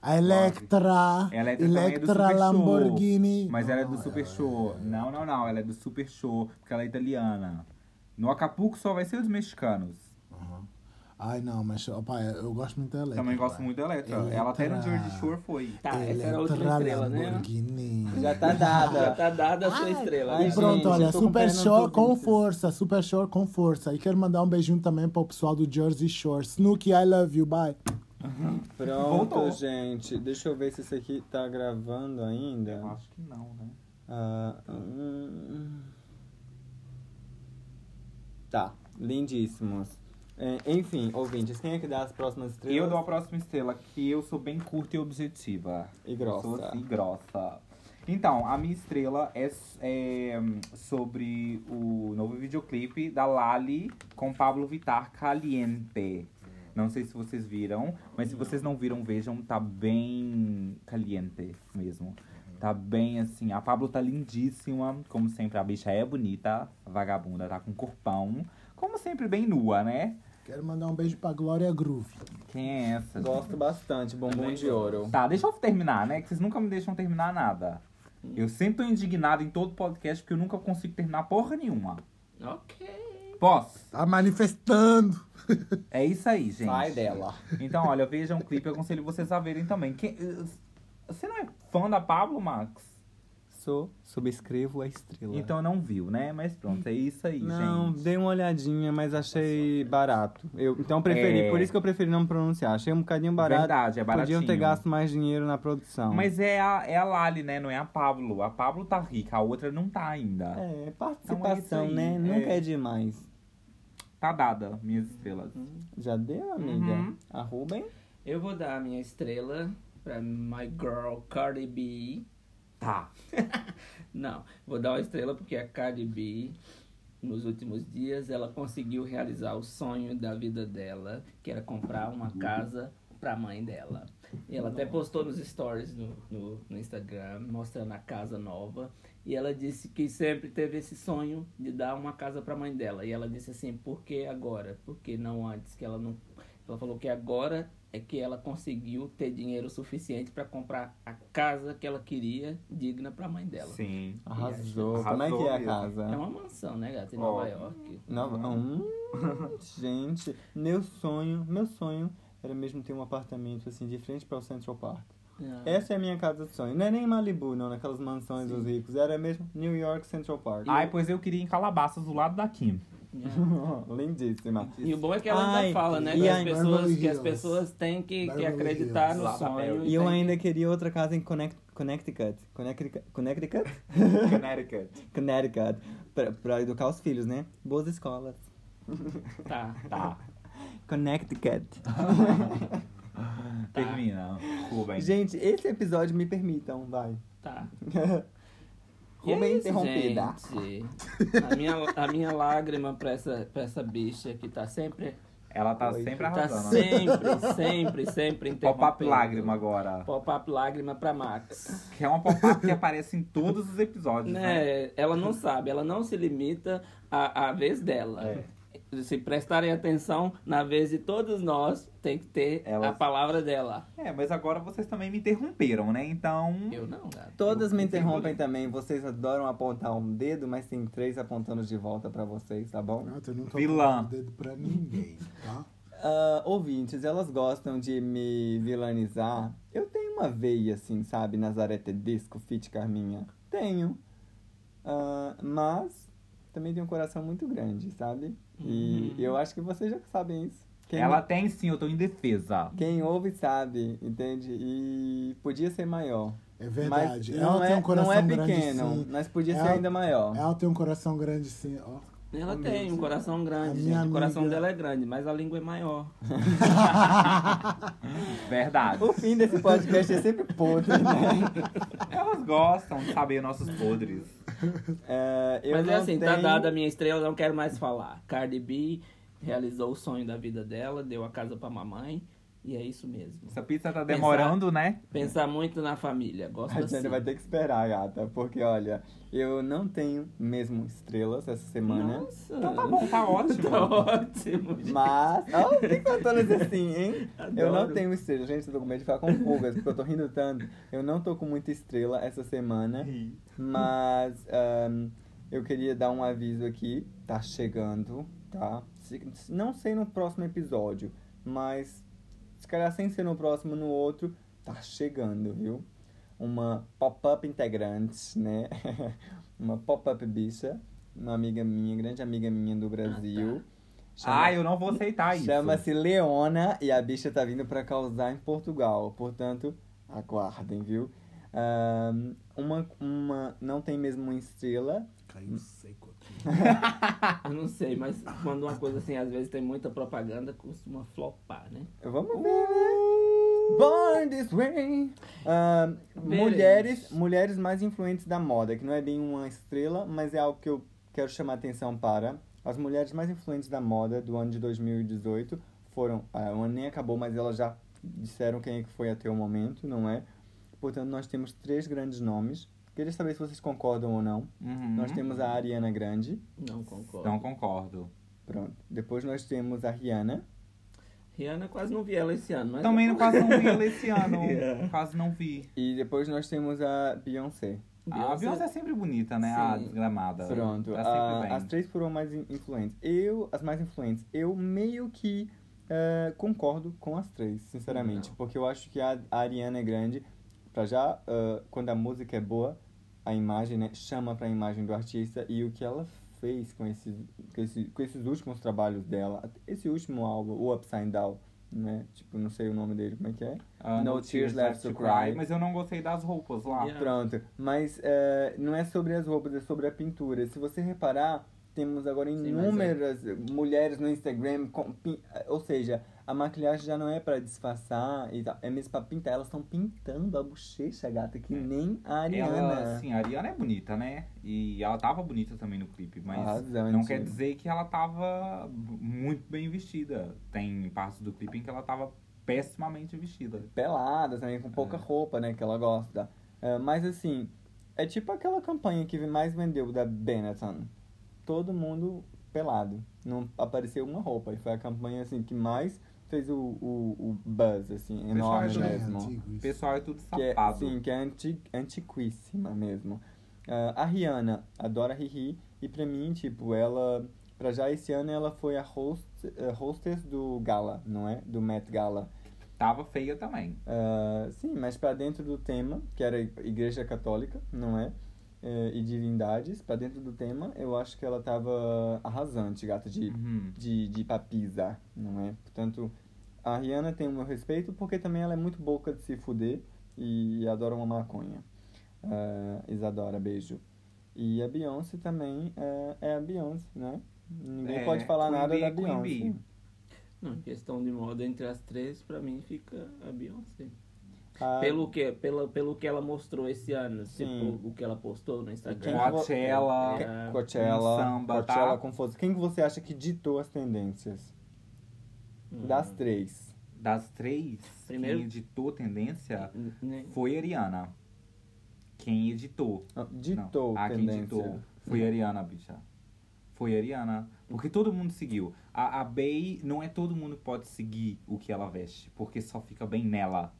A Electra. A Electra também é do Electra Super Show. Lamborghini. Mas ela é do Não, Super ela- Show. Não, não, não. Ela é do Super Show, porque ela é italiana. No Acapulco só vai ser os mexicanos. Ai, não, mas, opa, eu gosto muito da Electra. Também gosto pai. muito da Electra. Electra. Ela até no Jersey Shore foi. Tá, essa era a última Electra estrela, né? Já tá <laughs> Já dada. tá dada a sua estrela. ai, né? E pronto, gente, olha, Super Shore com força, Super Shore com força. E quero mandar um beijinho também para o pessoal do Jersey Shore. Snooki, I love you, bye. Pronto, Voltou. gente. Deixa eu ver se isso aqui tá gravando ainda. Eu acho que não, né? Ah, hum. Tá, lindíssimos. É, enfim, ouvintes, quem é que dá as próximas estrelas? Eu dou a próxima estrela, que eu sou bem curta e objetiva. E Eu Sou grossa. assim, grossa. Então, a minha estrela é, é, sobre o novo videoclipe da Lali com Pablo Vittar, Caliente. Não sei se vocês viram, mas se vocês não viram, vejam, tá bem caliente mesmo. Tá bem assim, a Pablo tá lindíssima, como sempre, a bicha é bonita, a vagabunda tá com corpão, como sempre bem nua, né? Quero mandar um beijo pra Glória Groove. Quem é essa? Gosto bastante, bombom de ouro. Tá, deixa eu terminar, né? Que vocês nunca me deixam terminar nada. Eu sempre tô indignado em todo podcast porque eu nunca consigo terminar porra nenhuma. Ok. Posso? Tá manifestando. <laughs> É isso aí, gente. Sai dela. Então, olha, vejam o clipe, eu aconselho vocês a verem também. Quem- Você não é fã da Pablo, Max? Sou, subscrevo a estrela. Então não viu, né? Mas pronto, é isso aí, Não, gente. dei uma olhadinha, mas achei barato. Eu, então preferi, É. por isso que eu preferi não pronunciar. Achei um bocadinho barato. Verdade, é baratinho. Podiam ter gasto mais dinheiro na produção. Mas é a, é a Lali, né? Não é a Pablo. A Pablo tá rica, a outra não tá ainda. É, Então é participação, isso aí, né? é. Nunca é demais. Tá dada, minhas estrelas. Já deu, amiga? Uhum. A Ruben? Eu vou dar a minha estrela pra My Girl Cardi B. Tá. <laughs> Não, vou dar uma estrela porque a Cardi B nos últimos dias ela conseguiu realizar o sonho da vida dela, que era comprar uma casa para a mãe dela. E ela até postou nos stories no, no, no Instagram, mostrando a casa nova. E ela disse que sempre teve esse sonho de dar uma casa para a mãe dela. E ela disse assim: por que agora? Por que não antes? Que ela não. Ela falou que agora é que ela conseguiu ter dinheiro suficiente para comprar a casa que ela queria, digna para a mãe dela. Sim. Arrasou. Arrasou Como é que é a casa? É uma mansão, né, gata? Em Ó. Nova York. Nova... Hum, gente, meu sonho, meu sonho era mesmo ter um apartamento assim de frente para o Central Park. Ah, Essa é a minha casa de sonho. Não é nem Malibu, não, naquelas mansões dos ricos. Era mesmo New York Central Park. Ai, pois eu queria em Calabasas do lado da Kim. <laughs> Lindíssima. E o bom é que ela Ai, ainda fala, né? Que as pessoas, que as pessoas têm que, que acreditar no sonho. E eu ainda que- queria outra casa em Connect, Connecticut. Connecticut? Connecticut? Connecticut. <laughs> Connecticut. Pra, pra educar os filhos, né? Boas escolas. <laughs> Tá. Tá. Connecticut. Termina. Rubem. Gente, esse episódio me permitam, vai. Tá. E é isso, interrompida. gente. A minha, a minha lágrima pra essa, pra essa bicha que tá sempre. Ela tá Oi. sempre Tá arrasando. né? sempre, sempre, sempre Pop-up lágrima agora. Pop-up lágrima pra Max. Que é uma pop-up que aparece em todos os episódios, né? Né? Ela não sabe, ela não se limita à, à vez dela. É. Se prestarem atenção, na vez de todos nós, tem que ter Elas- a palavra dela. É, mas agora vocês também me interromperam, né? Então. Eu não, gato. Todas me interrompem também. Vocês adoram apontar um dedo, mas tem três apontando de volta pra vocês, tá bom? Não, eu não tô Vilã. apontando dedo pra ninguém, tá? Ah, ouvintes, elas gostam de me vilanizar. Eu tenho uma veia, assim, sabe? Nazaré Tedesco, Fit Carminha. Tenho. Ah, mas também tenho um coração muito grande, sabe? E Uhum. eu acho que vocês já sabem isso. Quem, Ela tem sim, eu tô em defesa. quem ouve sabe, entende? E podia ser maior. É verdade. Mas ela não tem é, um coração não é grande, pequeno, sim. mas podia ser Ela- ainda maior. Ela tem um coração grande, sim. Ó. Ela tem um coração grande, gente. O coração amiga- dela é grande, mas a língua é maior. <laughs> Verdade. O fim desse podcast é sempre podre, né? <laughs> Elas gostam de saber nossos podres. É, eu mas é assim, tá tenho- dada a minha estrela, eu não quero mais falar. Cardi B realizou o sonho da vida dela, deu a casa pra mamãe, e é isso mesmo. Essa pizza tá demorando, né? Pensar muito na família, gosto A assim. gente vai ter que esperar, gata, porque olha, eu não tenho mesmo estrelas essa semana. Nossa. Então tá bom, tá ótimo. <laughs> Tá ótimo. gente. Mas. Oh, tem fantonas assim, hein? Eu não Adoro. tenho estrela. Gente, eu tô com medo de ficar com pulgas, porque eu tô rindo tanto. Eu não tô com muita estrela essa semana. Mas ahn, eu queria dar um aviso aqui. Tá chegando, tá? Não sei no próximo episódio, mas se calhar sem ser no próximo, no outro, tá chegando, viu? Uma pop-up integrante, né? <laughs> uma pop-up bicha. Uma amiga minha, grande amiga minha do Brasil. Chama- Ah, eu não vou aceitar isso. Chama-se Leona e a bicha tá vindo pra causar em Portugal. Portanto, aguardem, viu? Ahn, uma, uma não tem mesmo uma estrela. Caiu seco. Eu não sei, mas quando uma coisa assim, às vezes tem muita propaganda, costuma flopar, né? Vamos ver, né? Born this way. Veremos. mulheres, mulheres mais influentes da moda, que não é bem uma estrela, mas é algo que eu quero chamar atenção para. As mulheres mais influentes da moda do ano de 2018 foram. ah, o ano nem acabou, mas elas já disseram quem é que foi até o momento, não é? Portanto, nós temos três grandes nomes. Queria saber se vocês concordam ou não. Uhum. Nós temos a Ariana Grande. Não concordo. Não concordo. Pronto. Depois nós temos a Rihanna. Rihanna quase não vi ela esse ano, mas Também eu- quase não vi ela esse <laughs> ano. Yeah. Quase não vi. E depois nós temos a Beyoncé. A Beyoncé é sempre bonita, né? A Sim. desgramada. Pronto. Tá a- as três foram mais in- influentes. Eu, as mais influentes, eu meio que eh, concordo com as três, sinceramente. Não. Porque eu acho que a, a Ariana é grande. Pra já, eh, quando a música é boa, a imagem, né, chama pra imagem do artista. E o que ela fez com esses, com, esse- com esses últimos trabalhos dela, esse último álbum, o Upside Down, né? Tipo, não sei o nome dele, como é que é? Ah, No Tears Left to Cry. Mas eu não gostei das roupas lá. Yeah. Pronto. Mas é, não é sobre as roupas, é sobre a pintura. Se você reparar, temos agora Sim, é. inúmeras mulheres no Instagram, com ou seja, a maquiagem já não é pra disfarçar e tal, é mesmo pra pintar. Elas estão pintando a bochecha, gata, que nem a Ariana. Ela, assim, a Ariana é bonita, né? E ela tava bonita também no clipe, mas Arrasante. não quer dizer que ela tava muito bem vestida. Tem partes do clipe em que ela tava pessimamente vestida. pelada também, com pouca É. roupa, né, que ela gosta. É, mas assim, é tipo aquela campanha que mais vendeu da Benetton. Todo mundo pelado. Não apareceu uma roupa. E foi a campanha assim que mais fez o, o, o buzz, assim, pessoal enorme já é mesmo. isso. pessoal é tudo Que é, safado. sim, que é anti, antiquíssima mesmo. Ah, a Rihanna adora Riri. E pra mim, tipo, ela... Pra já esse ano ela foi a host, eh, hostess do Gala, não é? Do Met Gala. Tava feia também. Ah, sim, mas para dentro do tema, que era Igreja Católica, não é? Eh, e divindades, para dentro do tema, eu acho que ela tava arrasante, gata, de, Uhum. de, de papisa, não é? Portanto, a Rihanna tem o meu respeito porque também ela é muito boca de se fuder e adora uma maconha. Ah, Isadora, beijo. E a Beyoncé também eh, é a Beyoncé, né? Ninguém É, pode falar nada Bee da é Beyoncé. Não, em questão de moda entre as três, pra mim fica a Beyoncé. Ah, Pelo, que, pela, pelo que ela mostrou esse ano, Sim. tipo, o que ela postou no Instagram. Coachella, É, Coachella, samba, Coachella tá? força. Quem que você acha que ditou as tendências? Hum. Das três. Das três, Primeiro- quem editou tendência Né? foi a Ariana. Quem editou. Não, ditou a quem tendência. ditou foi a Ariana, bicha. Foi a Ariana. Porque todo mundo seguiu. A, a Bey, não é todo mundo que pode seguir o que ela veste, porque só fica bem nela.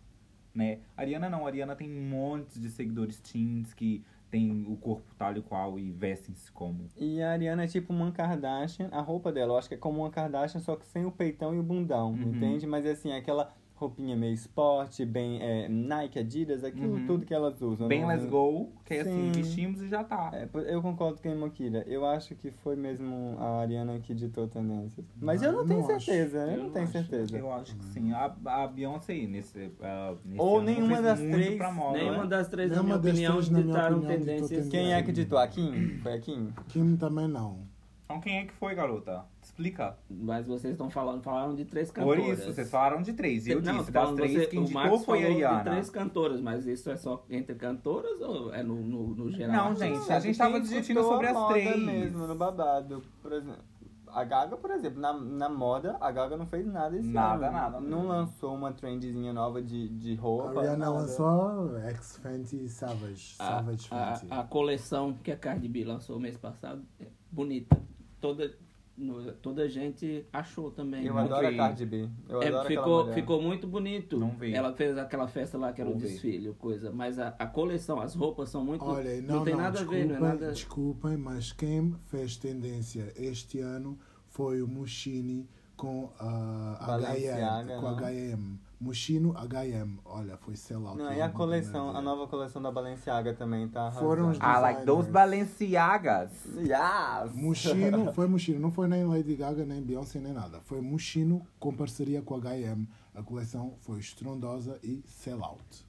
Né? Ariana não, a Ariana tem montes de seguidores teens que tem o corpo tal e qual e vestem-se como. E a Ariana é tipo uma Kardashian. A roupa dela, eu acho que é como uma Kardashian, só que sem o peitão e o bundão, Uhum. entende? Mas é assim, aquela roupinha meio esporte, bem é, Nike, Adidas, aquilo Uhum. tudo que elas usam. Bem Não- let's go, que é assim, Sim. vestimos e já tá. É, eu concordo com a Mokira. Eu acho que foi mesmo a Ariana que ditou tendências. Mas eu não, eu tenho não acho. certeza, eu, Eu não não tenho acho. certeza. Eu acho que sim. A, a Beyoncé aí, nesse, ah, nesse Ou ano, nenhuma fez das muito três, pra moda, Nenhuma né? das três, na Nenhuma minha das opinião, três, na minha opinião, tendências. tendência. Quem é que ditou? A Kim? Foi a Kim? Kim também não. Então quem é que foi, garota? Explica. Mas vocês estão falando, falaram de três Por cantoras. isso, vocês falaram de três. E eu Não, disse, das três, você- quem o indicou foi a Ariana. de três cantoras, mas isso é só entre cantoras ou é no, no, no geral? Não, gente, a gente tava Quem discutindo sobre as três. mesmo, no babado. Por exemplo, a Gaga, por exemplo, na, na moda, a Gaga não fez nada esse Nada, ano. nada. Não lançou uma trendzinha nova de, de roupa. A Rihanna nada. lançou X Fenty Savage. A, Savage Fenty. a, a coleção que a Cardi B lançou mês passado é bonita. Toda, no- toda a gente achou também. Eu Não adoro vi. a Cardi B. Eu É, adoro ficou, ficou muito bonito. Não vi. Ela fez aquela festa lá que era o desfile, coisa. Mas a, a coleção, as roupas são muito. Olha, não, não, tem não, nada desculpem, a ver, não é nada. desculpem, mas quem fez tendência este ano foi o Mushini com a HM, com a não? HM. Mushino HM. Olha, foi sellout. Não, e a coleção, a nova coleção da Balenciaga também tá Foram os arrasando. Ah, like those Balenciagas. Yes! Mushino, <laughs> foi Mushino, não foi nem Lady Gaga, nem Beyoncé, nem nada. Foi Mushino com parceria com a HM. A coleção foi estrondosa e sellout.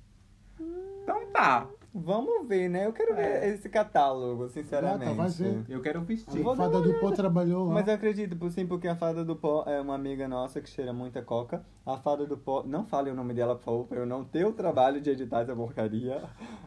Então tá. Vamos ver, né? Eu quero ver esse catálogo, sinceramente. Gata, vai ver. Eu quero A vestir. Dar fada do pó trabalhou lá. Mas eu acredito, por sim, porque a fada do pó é uma amiga nossa que cheira muita coca. A fada do pó, não fale o nome dela, por favor, pra eu não ter o trabalho de editar essa porcaria.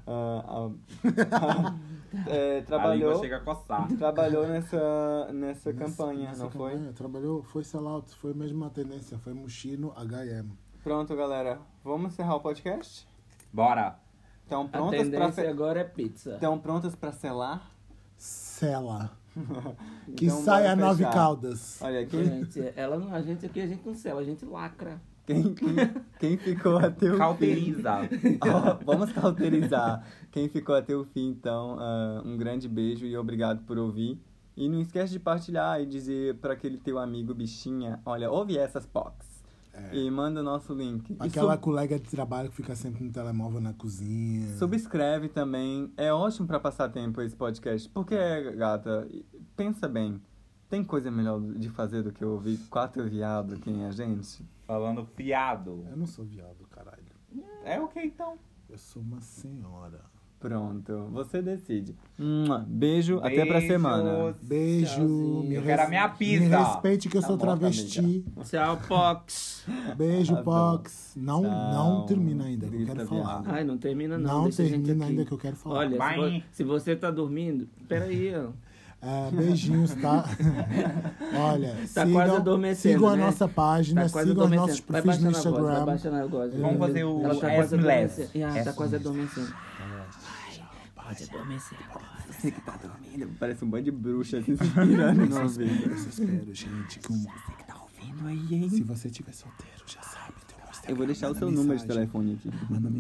Ah, ah, <laughs> é, A língua trabalhou chega a coçar. trabalhou nessa, nessa Nessa- campanha, nessa não foi? campanha, Trabalhou, foi sellout, foi mesmo a tendência, foi Mushino HM. Pronto, galera. Vamos encerrar o podcast? Bora. Estão prontas pra tendência fe- agora é pizza. Estão prontas para selar? Sela. <laughs> Que Então, sai a nove caldas. Olha, quem, Gente, ela, não- a gente aqui, a gente não sela, a gente lacra. quem, quem, quem ficou até o fim... Cauteriza. <laughs> Ó, vamos cauterizar. Quem ficou até o fim, então, ah, um grande beijo e obrigado por ouvir. E não esquece de partilhar e dizer para aquele teu amigo bichinha, olha, ouve essas pocs. E manda o nosso link. Aquela sub- colega de trabalho que fica sempre no telemóvel na cozinha. subscreve também. É ótimo para passar tempo esse podcast. Porque, gata, pensa bem. Tem coisa melhor de fazer do que ouvir quatro viados que nem a gente? Falando fiado. Eu não sou viado, caralho. É o que então? Eu sou uma senhora. Pronto, você decide. Mua, Beijo, até pra semana. Beijo. Tchauzinho. Me Eu quero a minha pizza. Me respeite que eu Tá sou bom, travesti. Tchau, Pox. Beijo, Tá. Pox. Não, Tchau. não termina ainda, que eu quero falar. Ai, não termina não. Não deixa a gente termina ainda que eu quero falar. Olha, se, vo- se você tá dormindo, peraí, ó. É, beijinhos, tá? <laughs> Olha, Tá sigam, quase adormecendo, sigam a né? nossa página, Tá sigam os nossos Vai perfis no a voz, vai Instagram. baixando a voz. Vamos fazer o Ela tá quase adormecendo. Ah, tá quase adormecendo. Pode adormecer. Você que tá dormindo, parece um bando de bruxa se <laughs> inspirando ouvido. Eu espero, gente, que um... Você que tá ouvindo aí, hein? se você estiver solteiro, já sabe, Eu vou deixar o seu número de telefone aqui. Manda